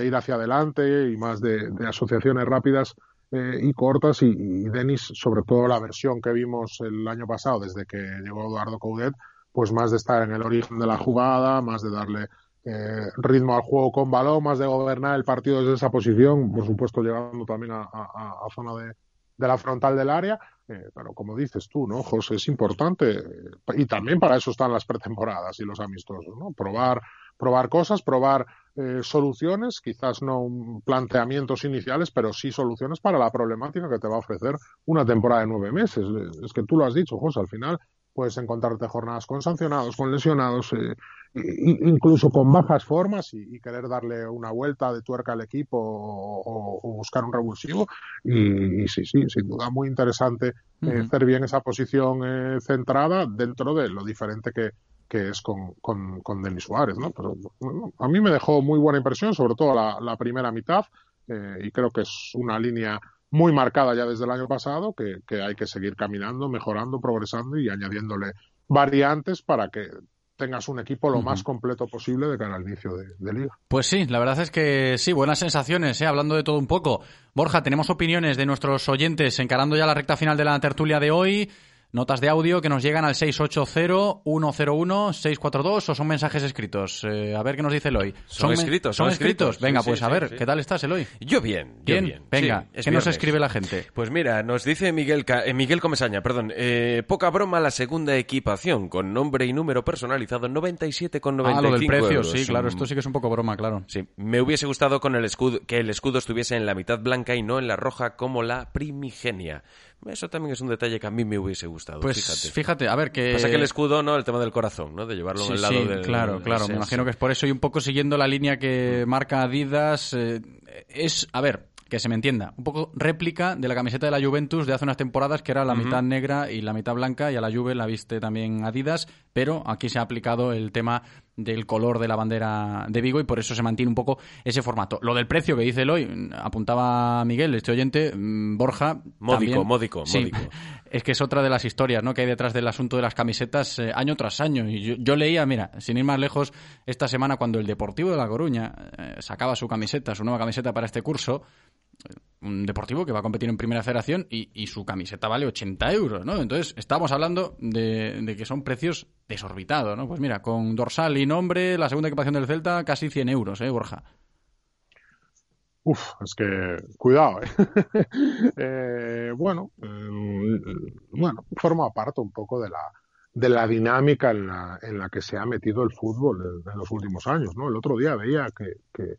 ir hacia adelante y más de, asociaciones rápidas eh, y cortas. Y, Denis, sobre todo la versión que vimos el año pasado desde que llegó Eduardo Coudet, pues más de estar en el origen de la jugada, más de darle eh, ritmo al juego con balón, más de gobernar el partido desde esa posición, por supuesto llegando también a, a, zona de, de, la frontal del área, eh, pero como dices tú, ¿no, José? Es importante y también para eso están las pretemporadas y los amistosos, ¿no? Probar, probar cosas, probar eh, soluciones, quizás no planteamientos iniciales, pero sí soluciones para la problemática que te va a ofrecer una temporada de nueve meses. Es que tú lo has dicho, José, al final puedes encontrarte jornadas con sancionados, con lesionados, eh, incluso con bajas formas y, querer darle una vuelta de tuerca al equipo o, buscar un revulsivo. Y, sí, sí, sin duda muy interesante eh, hacer bien esa posición eh, centrada dentro de lo diferente que, que es con, con, Denis Suárez. ¿no? Pero a mí me dejó muy buena impresión, sobre todo la, la primera mitad, y creo que es una línea muy marcada ya desde el año pasado, que, hay que seguir caminando, mejorando, progresando y añadiéndole variantes para que tengas un equipo lo más completo posible de cara al inicio de, liga. Pues sí, la verdad es que sí, buenas sensaciones, ¿eh? hablando de todo un poco. Borja, tenemos opiniones de nuestros oyentes encarando ya la recta final de la tertulia de hoy notas de audio que nos llegan al 680-101-642 o son mensajes escritos. Eh, a ver qué nos dice Eloy. Son, escritos. Son, escritos. Venga, pues a ver, ¿qué tal estás, Eloy? Yo bien. Bien, bien. venga, ¿qué nos escribe la gente? Pues mira, nos dice Miguel, eh, Miguel Comesaña, perdón, eh, poca broma la segunda equipación con nombre y número personalizado 97,95 Ah, lo del precio, sí, claro, esto sí que es un poco broma, claro. Sí, me hubiese gustado con el escudo, que el escudo estuviese en la mitad blanca y no en la roja como la primigenia. Eso también es un detalle que a mí me hubiese gustado. Pues fíjate. fíjate, a ver que. Pasa que el escudo, ¿no? El tema del corazón, ¿no? De llevarlo en el lado sí, Claro, claro. me imagino que es por eso y un poco siguiendo la línea que marca Adidas. Eh, es, a ver, que se me entienda, un poco réplica de la camiseta de la Juventus de hace unas temporadas que era la mitad negra y la mitad blanca y a la Juve la viste también Adidas, pero aquí se ha aplicado el tema del color de la bandera de Vigo y por eso se mantiene un poco ese formato. Lo del precio que dice hoy apuntaba Miguel, este oyente, mm, Borja. Módico, módico, módico. Es que es otra de las historias ¿no? que hay detrás del asunto de las camisetas eh, año tras año. Y yo, leía, mira, sin ir más lejos, esta semana cuando el Deportivo de La Coruña eh, sacaba su camiseta, su nueva camiseta para este curso, un deportivo que va a competir en primera federación y, su camiseta vale 80 euros, ¿no? Entonces, estamos hablando de, que son precios desorbitados, ¿no? Pues mira, con dorsal y nombre, la segunda equipación del Celta, casi 100 euros, ¿eh, Borja? Uf, es que cuidado, ¿eh? eh bueno, eh, bueno, forma parte un poco de la, de la dinámica en la, en la que se ha metido el fútbol en, los últimos años, ¿no? El otro día veía que, que,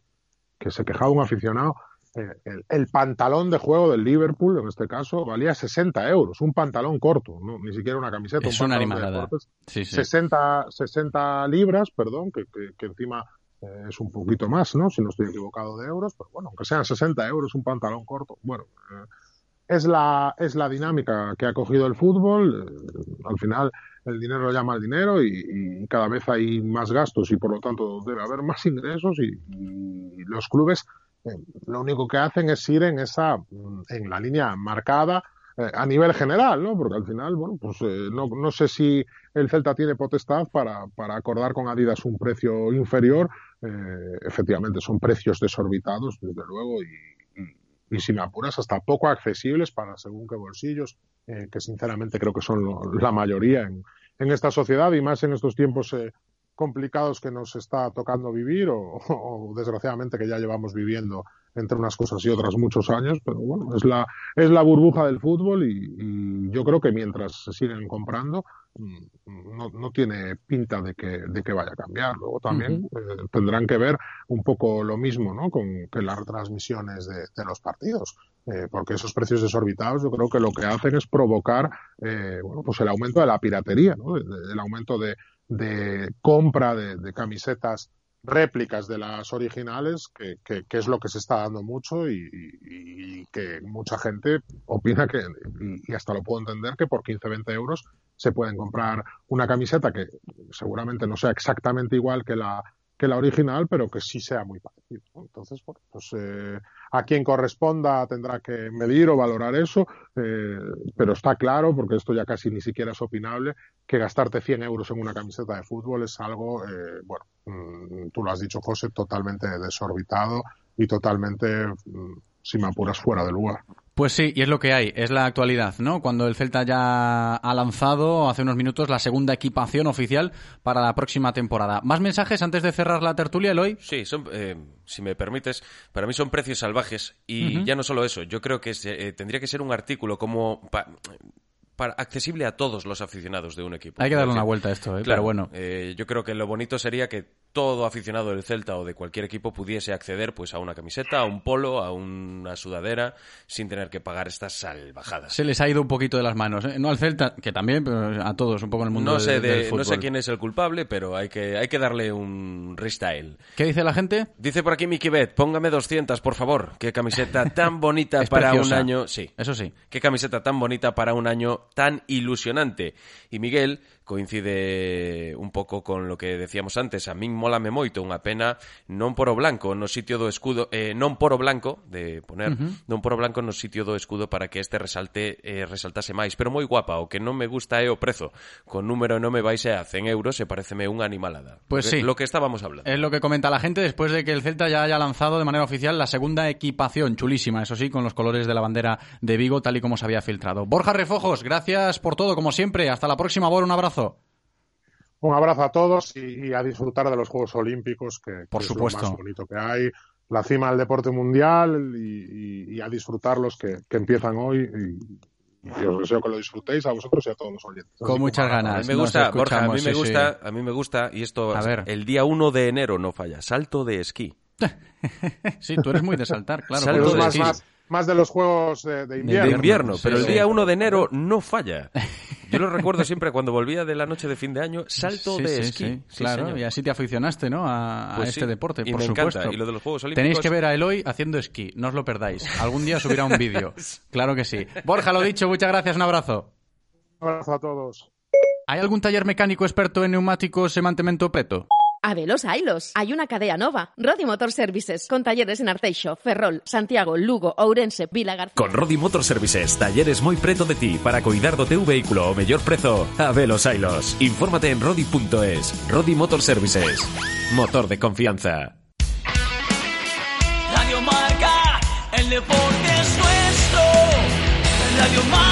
que se quejaba un aficionado el, pantalón de juego del Liverpool, en este caso, valía 60 euros, un pantalón corto, ¿no? ni siquiera una camiseta. Es un una 60, 60 libras, perdón, que, que, encima eh, es un poquito más, ¿no? Si no estoy equivocado de euros, pero bueno, aunque sean 60 euros un pantalón corto, bueno, eh, es, la, es la dinámica que ha cogido el fútbol. Eh, al final, el dinero llama al dinero y, cada vez hay más gastos y por lo tanto debe haber más ingresos y los clubes lo único que hacen es ir en esa, en la línea marcada eh, a nivel general, ¿no? Porque al final, bueno, pues eh, no, no, sé si el Celta tiene potestad para, para acordar con Adidas un precio inferior. Eh, efectivamente, son precios desorbitados, desde luego, y, y, si me apuras, hasta poco accesibles para según qué bolsillos, que sinceramente creo que son la mayoría en, en esta sociedad y más en estos tiempos complicados que nos está tocando vivir o, desgraciadamente que ya llevamos viviendo entre unas cosas y otras muchos años, pero bueno, es la, es la burbuja del fútbol y, yo creo que mientras se siguen comprando mm, no, no, tiene pinta de que, de que vaya a cambiar. Luego también eh, tendrán que ver un poco lo mismo ¿no? con que las retransmisiones de, de los partidos. Eh, porque esos precios desorbitados yo creo que lo que hacen es provocar eh, bueno, pues el aumento de la piratería, ¿no? el aumento de, de compra de, camisetas réplicas de las originales, que, es lo que se está dando mucho y, que mucha gente opina que, y, hasta lo puedo entender, que por 15, 20 euros se pueden comprar una camiseta que seguramente no sea exactamente igual que la, que la original, pero que sí sea muy parecido. Entonces, bueno, pues eh, a quien corresponda tendrá que medir o valorar eso, eh, pero está claro, porque esto ya casi ni siquiera es opinable, que gastarte 100 euros en una camiseta de fútbol es algo, eh, bueno, mm, tú lo has dicho, José, totalmente desorbitado y totalmente, mm, si me apuras, fuera de lugar. Pues sí, y es lo que hay, es la actualidad, ¿no? Cuando el Celta ya ha lanzado hace unos minutos la segunda equipación oficial para la próxima temporada. ¿Más mensajes antes de cerrar la tertulia, Eloy? Sí, son, eh, si me permites, para mí son precios salvajes y ya no solo eso, yo creo que eh, tendría que ser un artículo como pa- para- accesible a todos los aficionados de un equipo. Hay que darle una vuelta a esto, ¿eh? claro, pero bueno. eh, yo creo que lo bonito sería que todo aficionado del Celta o de cualquier equipo pudiese acceder pues a una camiseta, a un polo, a una sudadera, sin tener que pagar estas salvajadas. Se les ha ido un poquito de las manos, ¿eh? No al Celta, que también, pero a todos, un poco en el mundo No sé, de- del de- no sé fútbol. quién es el culpable, pero hay que, hay que darle un restyle. ¿Qué dice la gente? Dice por aquí Miki Bet, póngame 200, por favor. Qué camiseta tan bonita para preciosa. un año. Sí, Eso sí. Qué camiseta tan bonita para un año tan ilusionante. Y Miguel coincide un pouco con lo que decíamos antes. A min molame moito unha pena non por o blanco no sitio do escudo, eh, non por o blanco, de poner, non por o blanco no sitio do escudo para que este resalte eh, resaltase máis. Pero moi guapa, o que non me gusta é o prezo. Con número non me vais a 100 euros e pareceme unha animalada. Pues sí. Lo que estábamos hablando. Es lo que comenta la gente después de que el Celta ya haya lanzado de manera oficial la segunda equipación, chulísima, eso sí, con los colores de la bandera de Vigo, tal y como se había filtrado. Borja Refojos, gracias por todo, como siempre. Hasta la próxima, Bor, un abrazo. Un abrazo a todos y, y a disfrutar de los Juegos Olímpicos, que, Por que supuesto. es lo más bonito que hay, la cima del deporte mundial y, y- y a disfrutarlos que, que empiezan hoy. Y, y os deseo que lo disfrutéis a vosotros y a todos los oyentes. Con muchas A ganas. mí me gusta, Borja, a mí me sí, gusta, a mí me gusta, y esto, A ver. el día 1 de enero no falla, salto de esquí. Sí, tú eres muy de saltar, claro. Salto de más, sí. más, más de los Juegos de, de invierno. de invierno, sí, pero el día 1 de enero no falla. Yo lo recuerdo siempre cuando volvía de la noche de fin de año, salto Sí, de sí, esquí. sí, Sí, claro, señor. y así te aficionaste, ¿no? A, a Pues este sí, deporte, y por me supuesto. encanta. Y lo de los Juegos Tenéis Olímpicos- que ver a Eloy haciendo esquí, no os lo perdáis. Algún día subirá un vídeo. Claro que sí. Borja, lo dicho, muchas gracias, un abrazo. Un abrazo a todos. Hai algún taller mecánico experto en neumáticos e mantemento preto? A velos hailos. Hai unha cadea nova. Rodi Motor Services, con talleres en Arteixo, Ferrol, Santiago, Lugo, Ourense, Vilagarcía. Con Rodi Motor Services, talleres moi preto de ti para cuidar do teu vehículo ao mellor prezo. A velos ailos. Infórmate en rodi.es. Rodi Motor Services. Motor de confianza. Radio Marca, el deporte es nuestro. Radio Marca.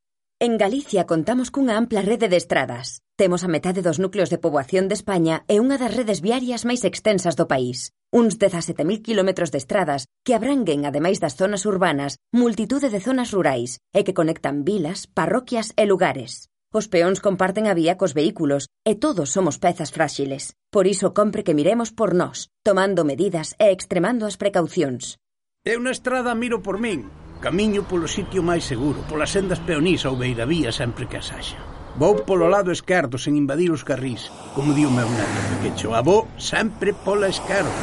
En Galicia contamos cunha ampla rede de estradas. Temos a metade dos núcleos de poboación de España e unha das redes viarias máis extensas do país. Uns 17.000 kilómetros de estradas que abranguen, ademais das zonas urbanas, multitude de zonas rurais e que conectan vilas, parroquias e lugares. Os peóns comparten a vía cos vehículos e todos somos pezas fráxiles. Por iso compre que miremos por nós, tomando medidas e extremando as precaucións. Eu na estrada miro por min, Camiño polo sitio máis seguro, polas sendas peonís ou beiravía sempre que as haxa. Vou polo lado esquerdo sen invadir os carrís, como di o meu neto pequecho. Avó sempre pola esquerda.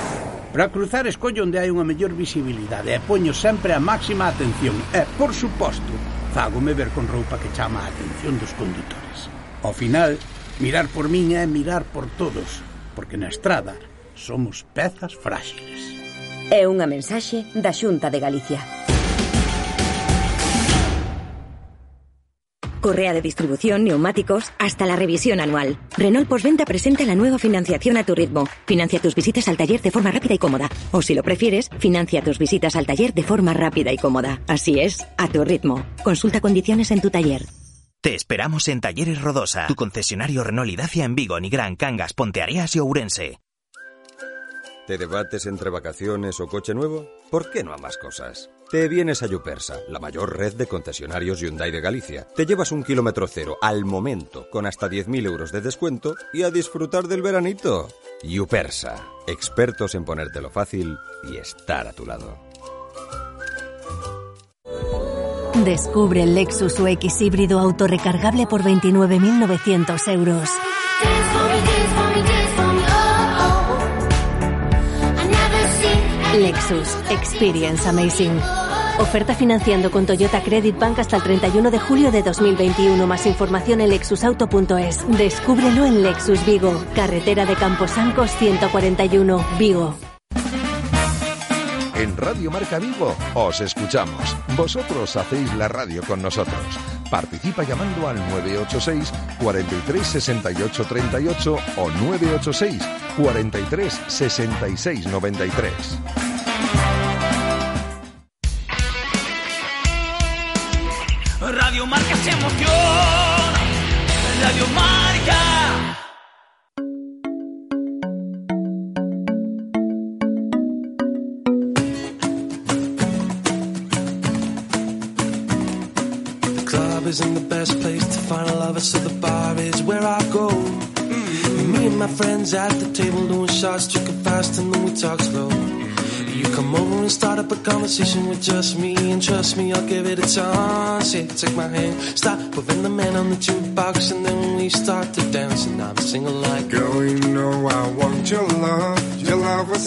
Para cruzar escollo onde hai unha mellor visibilidade e poño sempre a máxima atención e, por suposto, fágome ver con roupa que chama a atención dos condutores. Ao final, mirar por miña é mirar por todos, porque na estrada somos pezas fráxiles. É unha mensaxe da Xunta de Galicia. Correa de distribución, neumáticos, hasta la revisión anual. Renault Postventa presenta la nueva financiación a tu ritmo. Financia tus visitas al taller de forma rápida y cómoda. O si lo prefieres, financia tus visitas al taller de forma rápida y cómoda. Así es, a tu ritmo. Consulta condiciones en tu taller. Te esperamos en Talleres Rodosa, tu concesionario Renault y Dacia en Vigo, Nigrán, Cangas, Ponteareas y Ourense. ¿Te debates entre vacaciones o coche nuevo? ¿Por qué no ambas cosas? Te vienes a Yupersa, la mayor red de concesionarios Hyundai de Galicia. Te llevas un kilómetro cero al momento, con hasta 10.000 euros de descuento y a disfrutar del veranito. Yupersa, expertos en ponértelo fácil y estar a tu lado. Descubre el Lexus UX híbrido autorrecargable por 29.900 euros. Lexus Experience Amazing. Oferta financiando con Toyota Credit Bank hasta el 31 de julio de 2021. Más información en lexusauto.es. Descúbrelo en Lexus Vigo. Carretera de Camposancos 141, Vigo. En Radio Marca Vigo os escuchamos. Vosotros hacéis la radio con nosotros. Participa llamando al 986 43 68 38 o 986 43 66 93. Radio Marca se emoción. Radio Marca. Isn't the best place to find a lover, so the bar is where I go. Me and my friends at the table doing shots, drinking fast, and then we talk slow. You come over and start up a conversation with just me, and trust me, I'll give it a chance. Yeah, take my hand, stop moving the man on the jukebox, and then we start to dance, and I'm singing like, Girl, you know I want your love.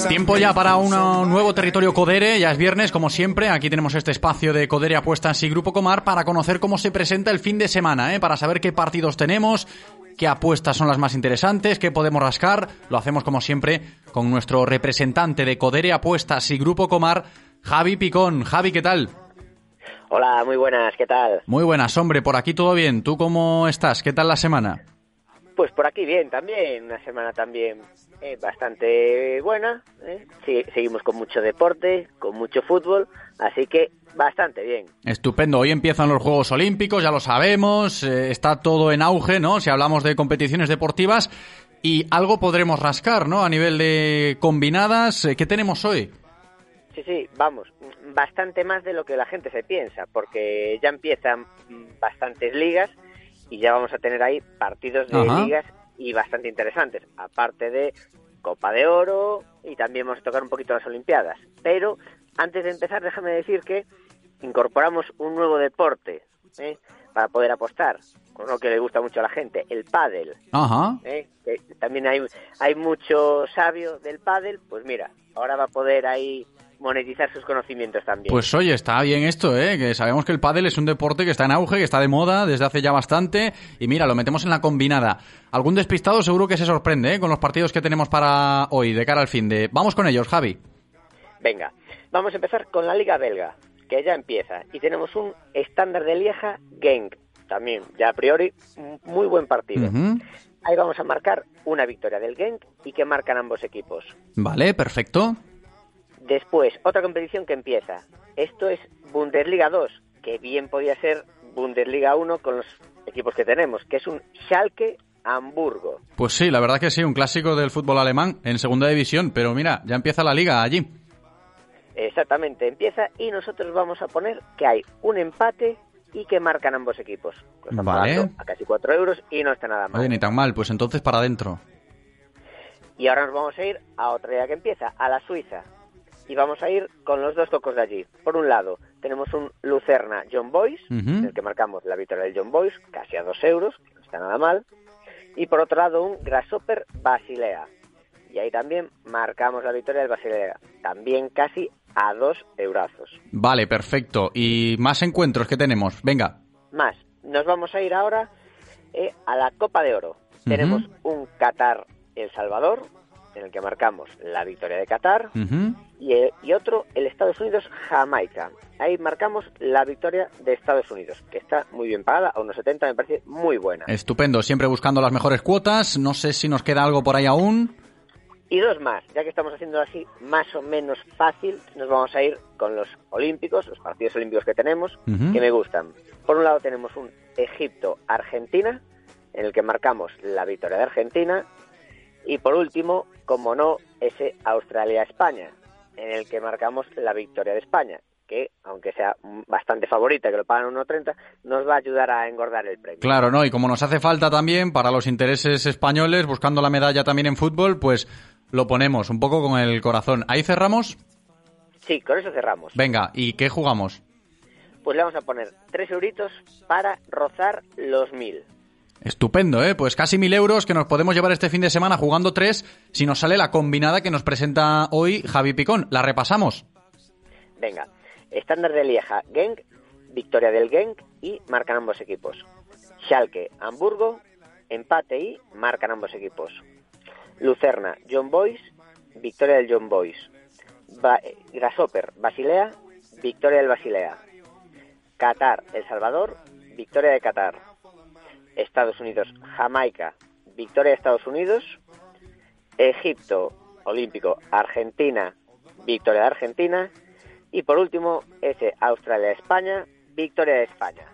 Tiempo ya para un nuevo territorio Codere, ya es viernes como siempre, aquí tenemos este espacio de Codere Apuestas y Grupo Comar para conocer cómo se presenta el fin de semana, ¿eh? para saber qué partidos tenemos, qué apuestas son las más interesantes, qué podemos rascar, lo hacemos como siempre con nuestro representante de Codere Apuestas y Grupo Comar, Javi Picón. Javi, ¿qué tal? Hola, muy buenas, ¿qué tal? Muy buenas, hombre, por aquí todo bien, ¿tú cómo estás? ¿Qué tal la semana? Pues por aquí bien, también, una semana también eh, bastante buena. ¿eh? Sí, seguimos con mucho deporte, con mucho fútbol, así que bastante bien. Estupendo, hoy empiezan los Juegos Olímpicos, ya lo sabemos, eh, está todo en auge, ¿no? Si hablamos de competiciones deportivas y algo podremos rascar, ¿no? A nivel de combinadas, eh, ¿qué tenemos hoy? Sí, sí, vamos, bastante más de lo que la gente se piensa, porque ya empiezan bastantes ligas y ya vamos a tener ahí partidos de Ajá. ligas y bastante interesantes, aparte de Copa de Oro y también vamos a tocar un poquito las Olimpiadas. Pero antes de empezar, déjame decir que incorporamos un nuevo deporte ¿eh? para poder apostar, con lo que le gusta mucho a la gente, el pádel. Ajá. ¿eh? Que también hay, hay mucho sabio del pádel, pues mira, ahora va a poder ahí monetizar sus conocimientos también. Pues oye, está bien esto, ¿eh? Que sabemos que el pádel es un deporte que está en auge, que está de moda desde hace ya bastante. Y mira, lo metemos en la combinada. Algún despistado seguro que se sorprende, ¿eh? Con los partidos que tenemos para hoy, de cara al fin de... Vamos con ellos, Javi. Venga, vamos a empezar con la Liga Belga, que ya empieza. Y tenemos un estándar de Lieja Genk, también, ya a priori, muy buen partido. Ahí vamos a marcar una victoria del Genk y que marcan ambos equipos. Vale, perfecto. Después, otra competición que empieza. Esto es Bundesliga 2, que bien podía ser Bundesliga 1 con los equipos que tenemos, que es un Schalke Hamburgo. Pues sí, la verdad que sí, un clásico del fútbol alemán en segunda división. Pero mira, ya empieza la liga allí. Exactamente, empieza y nosotros vamos a poner que hay un empate y que marcan ambos equipos. Estamos Vale. a casi 4 euros y no está nada mal. Oye, ni tan mal, pues entonces para adentro. Y ahora nos vamos a ir a otra liga que empieza, a la Suiza. Y vamos a ir con los dos cocos de allí. Por un lado, tenemos un Lucerna John Boys, Ujú. en el que marcamos la victoria del John Boys, casi a 2 euros, que no está nada mal. Y por otro lado, un Grasshopper Basilea. Y ahí también marcamos la victoria del Basilea, también casi a 2 eurazos. Vale, perfecto. ¿Y más encuentros que tenemos? Venga. Más, nos vamos a ir ahora eh, a la Copa de Oro. Tenemos un Qatar El Salvador, en el que marcamos la victoria de Qatar, y, eh, y otro el Estados Unidos Jamaica. Ahí marcamos la victoria de Estados Unidos, que está muy bien pagada, a unos 70 me parece muy buena. Estupendo, siempre buscando las mejores cuotas. No sé si nos queda algo por ahí aún. Y dos más, ya que estamos haciendo así más o menos fácil, nos vamos a ir con los olímpicos, los partidos olímpicos que tenemos, que me gustan. Por un lado tenemos un Egipto-Argentina, en el que marcamos la victoria de Argentina, y por último, como no, ese Australia-España, en el que marcamos la victoria de España, que aunque sea bastante favorita, que lo pagan 1.30, nos va a ayudar a engordar el premio. Claro, ¿no? Y como nos hace falta también para los intereses españoles, buscando la medalla también en fútbol, pues lo ponemos un poco con el corazón. Ahí cerramos. Sí, con eso cerramos. Venga, ¿y qué jugamos? Pues le vamos a poner 3 euritos para rozar los 1000. Estupendo, ¿eh? Pues casi mil euros que nos podemos llevar este fin de semana jugando tres si nos sale la combinada que nos presenta hoy Javi Picón. ¿La repasamos? Venga, Estándar de Lieja, Genk, victoria del Genk y marcan ambos equipos. Schalke, Hamburgo, empate y marcan ambos equipos. Lucerna, John Boys, victoria del John Boys. Ba Grasshopper, Basilea, victoria del Basilea. Qatar, El Salvador, victoria de Qatar. Estados Unidos, Jamaica, victoria de Estados Unidos. Egipto, Olímpico, Argentina, victoria de Argentina. Y por último, ese Australia-España, victoria de España.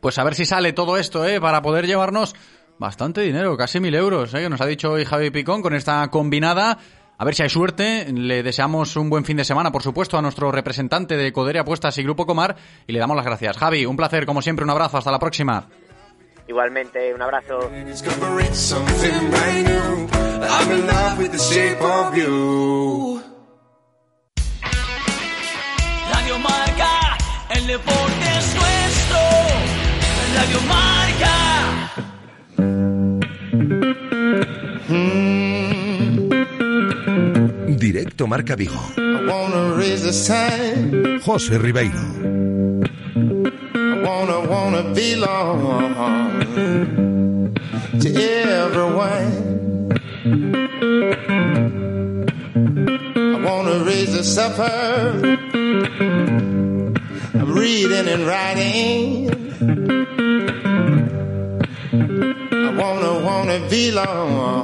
Pues a ver si sale todo esto, ¿eh? Para poder llevarnos bastante dinero, casi mil euros, ¿eh? Que nos ha dicho hoy Javi Picón con esta combinada. A ver si hay suerte. Le deseamos un buen fin de semana, por supuesto, a nuestro representante de Coderia Apuestas y Grupo Comar. Y le damos las gracias. Javi, un placer, como siempre, un abrazo. Hasta la próxima. Igualmente, un abrazo. Radio Marca, el deporte es nuestro. Radio Marca. Directo Marca Vigo. José Ribeiro. Wanna, wanna belong to everyone. I wanna raise the suffer. I'm reading and writing.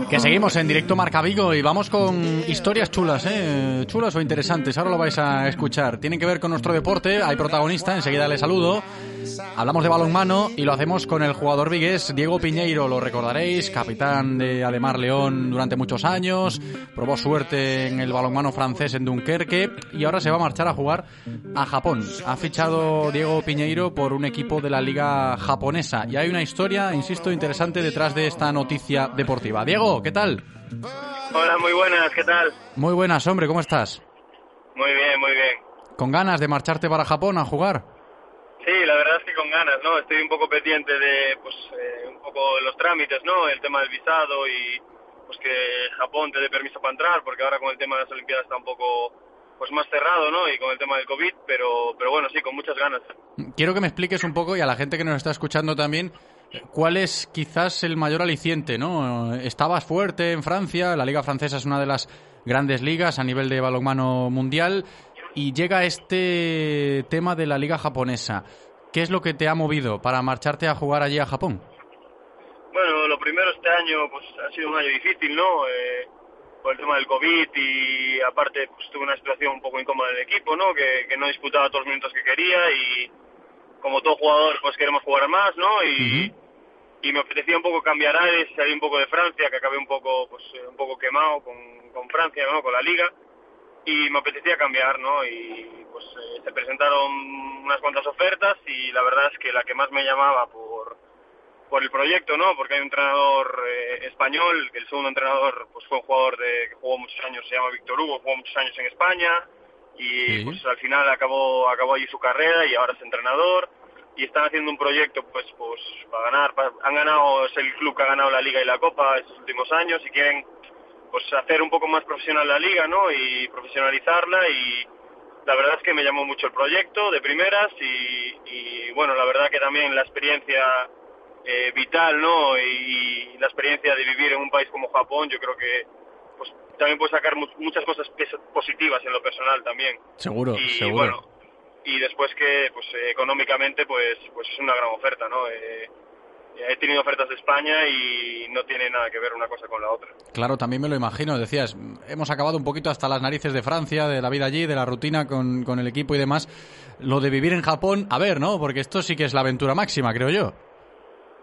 Que seguimos en directo Marca Vigo y vamos con historias chulas, ¿eh? Chulas o interesantes, ahora lo vais a escuchar. Tienen que ver con nuestro deporte, hay protagonista, enseguida le saludo. Hablamos de balonmano y lo hacemos con el jugador vigués Diego Piñeiro, lo recordaréis, capitán de Ademar León durante muchos años, probó suerte en el balonmano francés en Dunkerque y ahora se va a marchar a jugar a Japón. Ha fichado Diego Piñeiro por un equipo de la liga japonesa y hay una historia, insisto, interesante detrás de esta noticia deportiva. Diego, ¿qué tal? Hola, muy buenas, ¿qué tal? Muy buenas, hombre, ¿cómo estás? Muy bien, muy bien. ¿Con ganas de marcharte para Japón a jugar? Sí, la verdad es que con ganas, ¿no? Estoy un poco pendiente de, pues, eh, un poco los trámites, ¿no? El tema del visado y, pues, que Japón te dé permiso para entrar, porque ahora con el tema de las Olimpiadas está un poco, pues, más cerrado, ¿no? Y con el tema del COVID, pero, pero bueno, sí, con muchas ganas. Quiero que me expliques un poco, y a la gente que nos está escuchando también, ¿cuál es quizás el mayor aliciente, ¿no? Estabas fuerte en Francia, la Liga Francesa es una de las grandes ligas a nivel de balonmano mundial, y llega este tema de la liga japonesa. ¿Qué es lo que te ha movido para marcharte a jugar allí a Japón? Bueno, lo primero este año pues ha sido un año difícil, ¿no? Eh, por el tema del COVID y aparte pues tuve una situación un poco incómoda en el equipo, ¿no? Que, que no disputaba todos los minutos que quería y como todo jugador pues queremos jugar más, ¿no? Y, y me apetecía un poco cambiar aires, salir un poco de Francia, que acabé un poco pues eh, un poco quemado con, con Francia, ¿no? Con la liga y me apetecía cambiar, ¿no? Y pues eh, se presentaron unas cuantas ofertas y la verdad es que la que más me llamaba por por el proyecto, ¿no? Porque hay un entrenador eh, español, que el segundo entrenador pues fue un jugador de, que jugó muchos años, se llama Víctor Hugo, jugó muchos años en España y pues al final acabó acabó allí su carrera y ahora es entrenador y están haciendo un proyecto pues pues para ganar, para- han ganado, es el club que ha ganado la Liga y la Copa estos últimos años y quieren pues hacer un poco más profesional la liga, ¿no? Y profesionalizarla y la verdad es que me llamó mucho el proyecto de primeras y, y, bueno, la verdad que también la experiencia eh, vital, ¿no? Y, la experiencia de vivir en un país como Japón, yo creo que pues también puedes sacar mu- muchas cosas positivas en lo personal también. Seguro, y seguro. bueno, y después que pues eh, económicamente pues pues es una gran oferta, ¿no? Eh, he tenido ofertas de España y no tiene nada que ver una cosa con la otra. Claro, también me lo imagino. Decías, hemos acabado un poquito hasta las narices de Francia, de la vida allí, de la rutina con, con el equipo y demás. Lo de vivir en Japón, a ver, ¿no? Porque esto sí que es la aventura máxima, creo yo.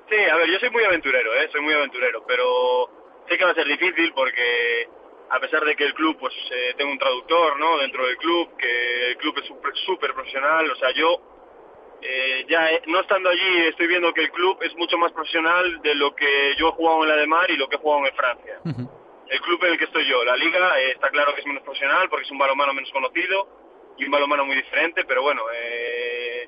Sí, a ver, yo soy muy aventurero, ¿eh? Soy muy aventurero, pero sé que va a ser difícil porque a pesar de que el club, pues, eh, tengo un traductor, ¿no? Dentro del club, que el club es súper profesional, o sea, yo eh, ya eh, no estando allí estoy viendo que el club es mucho más profesional de lo que yo he jugado en la de Mar y lo que he jugado en Francia. El club en el que estoy yo, la liga, eh, está claro que es menos profesional porque es un balonmano menos conocido y un balonmano muy diferente, pero bueno, eh,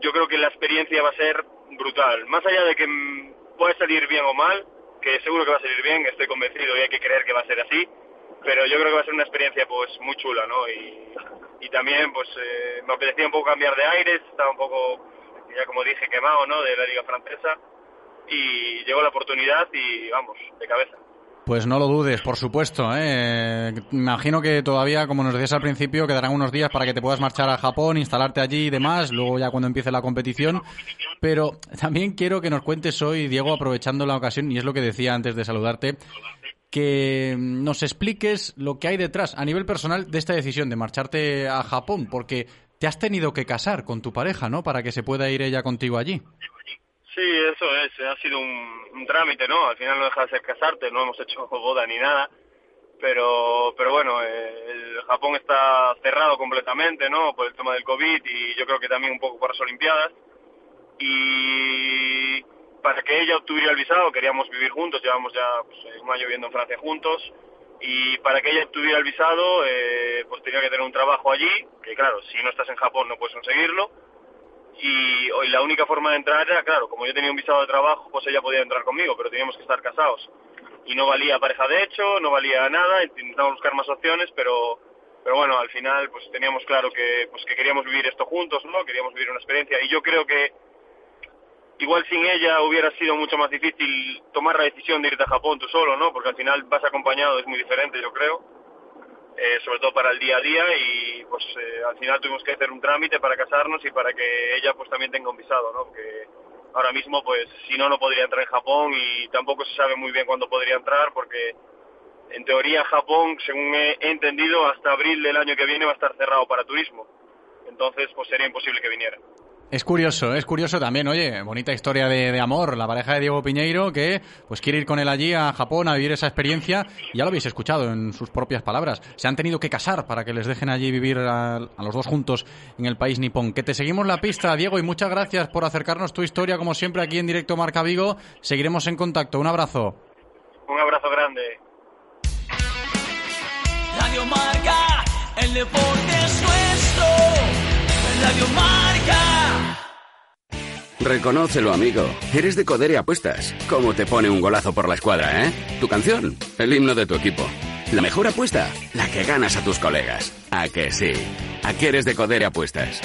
yo creo que la experiencia va a ser brutal. Más allá de que mm, puede salir bien o mal, que seguro que va a salir bien, estoy convencido y hay que creer que va a ser así, pero yo creo que va a ser una experiencia pues muy chula, ¿no? Y, y también pues eh, me apetecía un poco cambiar de aires, estaba un poco, ya como dije, quemado ¿no? de la liga francesa y llegó la oportunidad y vamos, de cabeza. Pues no lo dudes, por supuesto. ¿eh? Imagino que todavía, como nos decías al principio, quedarán unos días para que te puedas marchar a Japón, instalarte allí y demás, luego ya cuando empiece la competición. Pero también quiero que nos cuentes hoy, Diego, aprovechando la ocasión, y es lo que decía antes de saludarte, que nos expliques lo que hay detrás a nivel personal de esta decisión de marcharte a Japón, porque te has tenido que casar con tu pareja, ¿no? Para que se pueda ir ella contigo allí. Sí, eso es, ha sido un, trámite, ¿no? Al final no deja de ser casarte, no hemos hecho boda ni nada, pero pero bueno, eh, el Japón está cerrado completamente, ¿no? Por el tema del COVID y yo creo que también un poco por las Olimpiadas. Y para que ella obtuviera el visado queríamos vivir juntos, llevamos ya pues, un año viviendo en Francia juntos y para que ella obtuviera el visado eh, pues tenía que tener un trabajo allí, que claro, si no estás en Japón no puedes conseguirlo y hoy la única forma de entrar era, claro, como yo tenía un visado de trabajo, pues ella podía entrar conmigo, pero teníamos que estar casados. Y no valía pareja de hecho, no valía nada, intentamos buscar más opciones, pero pero bueno, al final pues teníamos claro que pues que queríamos vivir esto juntos, ¿no? Queríamos vivir una experiencia y yo creo que igual sin ella hubiera sido mucho más difícil tomar la decisión de irte a Japón tú solo, ¿no? Porque al final vas acompañado, es muy diferente, yo creo eh, sobre todo para el día a día y pues eh, al final tuvimos que hacer un trámite para casarnos y para que ella pues también tenga un visado, ¿no? Que ahora mismo pues si no no podría entrar en Japón y tampoco se sabe muy bien cuándo podría entrar porque en teoría Japón, según he entendido, hasta abril del año que viene va a estar cerrado para turismo. Entonces pues sería imposible que viniera. Es curioso, es curioso también, oye, bonita historia de, amor, la pareja de Diego Piñeiro que pues quiere ir con él allí a Japón a vivir esa experiencia, ya lo habéis escuchado en sus propias palabras, se han tenido que casar para que les dejen allí vivir a, los dos juntos en el país nipón. Que te seguimos la pista, Diego, y muchas gracias por acercarnos tu historia, como siempre, aquí en directo Marca Vigo. Seguiremos en contacto, un abrazo. Un abrazo grande. Radio Marca, el deporte. Radio. Reconócelo, amigo. Eres de Codere Apuestas. ¿Cómo te pone un golazo por la escuadra, eh? Tu canción, el himno de tu equipo. La mejor apuesta, la que ganas a tus colegas. ¿A que sí? ¿A qué eres de Codere Apuestas?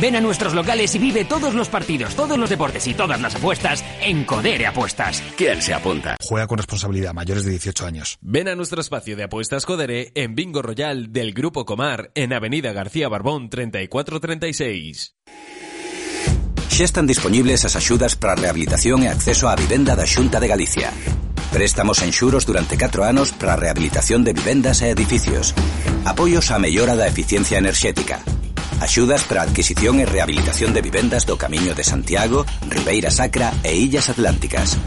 Ven a nuestros locales y vive todos los partidos, todos los deportes y todas las apuestas en Codere Apuestas. ¿Quién se apunta? Juega con responsabilidad, mayores de 18 años. Ven a nuestro espacio de apuestas Codere en Bingo Royal del Grupo Comar en Avenida García Barbón 3436. Xa están disponibles as axudas para a rehabilitación e acceso á vivenda da Xunta de Galicia. Préstamos en xuros durante 4 anos para a rehabilitación de vivendas e edificios. Apoios á mellora da eficiencia enerxética. Axudas para adquisición e rehabilitación de vivendas do Camiño de Santiago, Ribeira Sacra e Illas Atlánticas.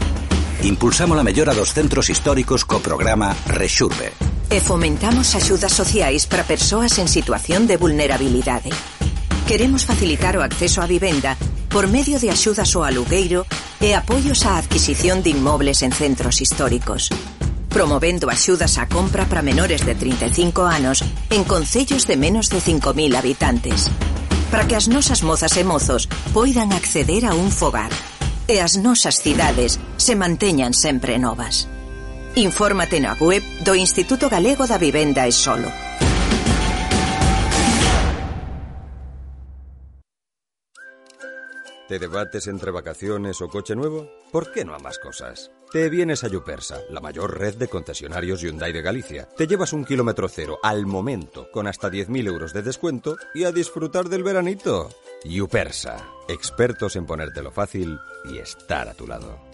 Impulsamos a mellora dos centros históricos co programa Rexurbe. E fomentamos axudas sociais para persoas en situación de vulnerabilidade. Queremos facilitar o acceso á vivenda por medio de axudas ao alugueiro e apoios á adquisición de inmobles en centros históricos promovendo axudas á compra para menores de 35 anos en concellos de menos de 5.000 habitantes para que as nosas mozas e mozos poidan acceder a un fogar e as nosas cidades se manteñan sempre novas. Infórmate na web do Instituto Galego da Vivenda e Solo. ¿Te debates entre vacaciones o coche nuevo? ¿Por qué no a más cosas? Te vienes a Yupersa, la mayor red de concesionarios Hyundai de Galicia. Te llevas un kilómetro cero al momento, con hasta 10.000 euros de descuento y a disfrutar del veranito. Yupersa, expertos en ponértelo fácil y estar a tu lado.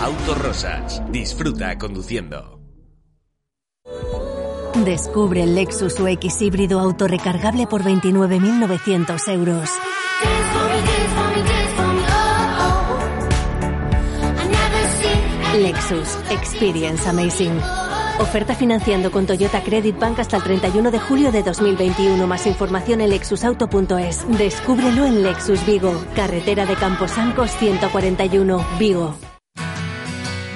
Autos Rosas. Disfruta conduciendo. Descubre el Lexus UX híbrido autorrecargable por 29.900 euros. Lexus Experience Amazing. Oferta financiando con Toyota Credit Bank hasta el 31 de julio de 2021. Más información en lexusauto.es. Descúbrelo en Lexus Vigo. Carretera de Camposancos 141, Vigo.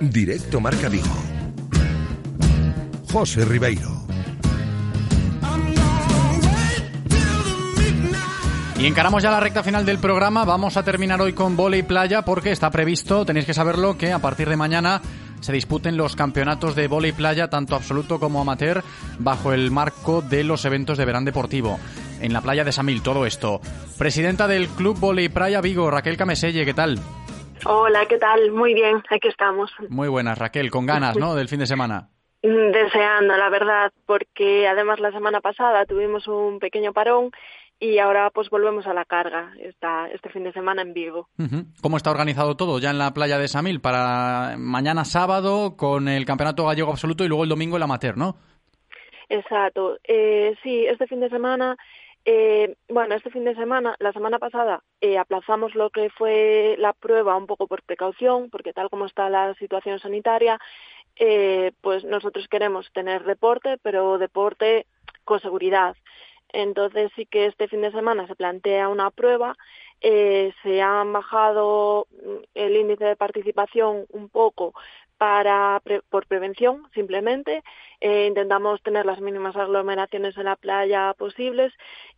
Directo Marca Vigo. José Ribeiro. Y encaramos ya la recta final del programa. Vamos a terminar hoy con volei playa porque está previsto, tenéis que saberlo, que a partir de mañana se disputen los campeonatos de volei playa, tanto absoluto como amateur, bajo el marco de los eventos de verán deportivo. En la playa de Samil, todo esto. Presidenta del Club Volei Playa Vigo, Raquel Cameselle, ¿qué tal? Hola, ¿qué tal? Muy bien, aquí estamos. Muy buenas, Raquel, con ganas, ¿no? Del fin de semana. Mm, Deseando, la verdad, porque además la semana pasada tuvimos un pequeño parón y ahora pues volvemos a la carga esta, este fin de semana en Vigo. ¿Cómo está organizado todo ya en la playa de Samil para mañana sábado con el Campeonato Gallego Absoluto y luego el domingo el amateur, ¿no? Exacto. Eh, sí, este fin de semana, eh, bueno, este fin de semana, la semana pasada eh, aplazamos lo que fue la prueba un poco por precaución, porque tal como está la situación sanitaria, eh, pues nosotros queremos tener deporte, pero deporte con seguridad. Entonces sí que este fin de semana se plantea una prueba, se han bajado mm, el índice de participación un poco para pre- por prevención simplemente Eh, intentamos tener las mínimas aglomeraciones en la playa posibles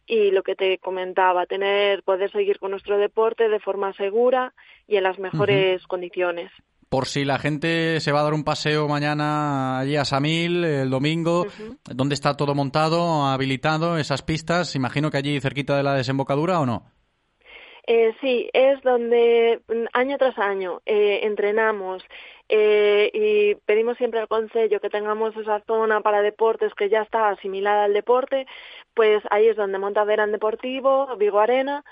y lo que te comentaba tener poder seguir con nuestro deporte de forma segura y en las mejores condiciones Por si la gente se va a dar un paseo mañana allí a Samil, el domingo, ¿dónde está todo montado, habilitado, esas pistas? Imagino que allí cerquita de la desembocadura o no. Eh, sí, es donde mm, año tras año eh, entrenamos eh, y pedimos siempre al Consejo que tengamos esa zona para deportes que ya está asimilada al deporte, pues ahí es donde monta Verán Deportivo, Vigo Arena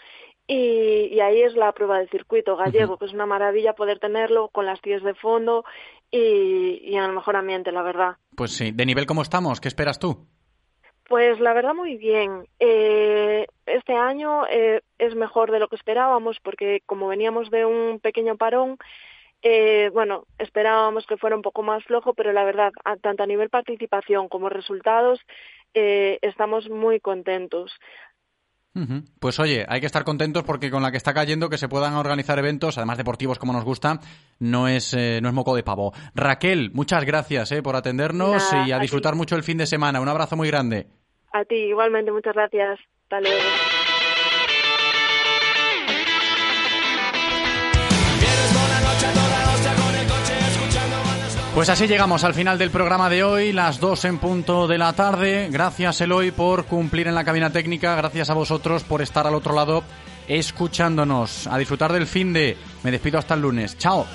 y, y ahí es la prueba del circuito gallego, que es una maravilla poder tenerlo con las tías de fondo y, y en el mejor ambiente, la verdad. Pues sí, ¿de nivel cómo estamos? ¿Qué esperas tú? Pues la verdad muy bien. Eh, este año eh, es mejor de lo que esperábamos porque como veníamos de un pequeño parón, eh, bueno, esperábamos que fuera un poco más flojo, pero la verdad, a- tanto a nivel participación como resultados, eh, estamos muy contentos. Pues oye, hay que estar contentos porque con la que está cayendo que se puedan organizar eventos, además deportivos como nos gusta, no es, eh, no es moco de pavo. Raquel, muchas gracias eh, por atendernos Nada, y a a disfrutar mucho el fin de semana. Un abrazo muy grande. A ti igualmente, muchas gracias. Hasta luego. Pues así llegamos al final del programa de hoy, las dos en punto de la tarde. Gracias Eloy por cumplir en la cabina técnica, gracias a vosotros por estar al otro lado escuchándonos. A disfrutar del fin de. Me despido hasta el lunes. Chao.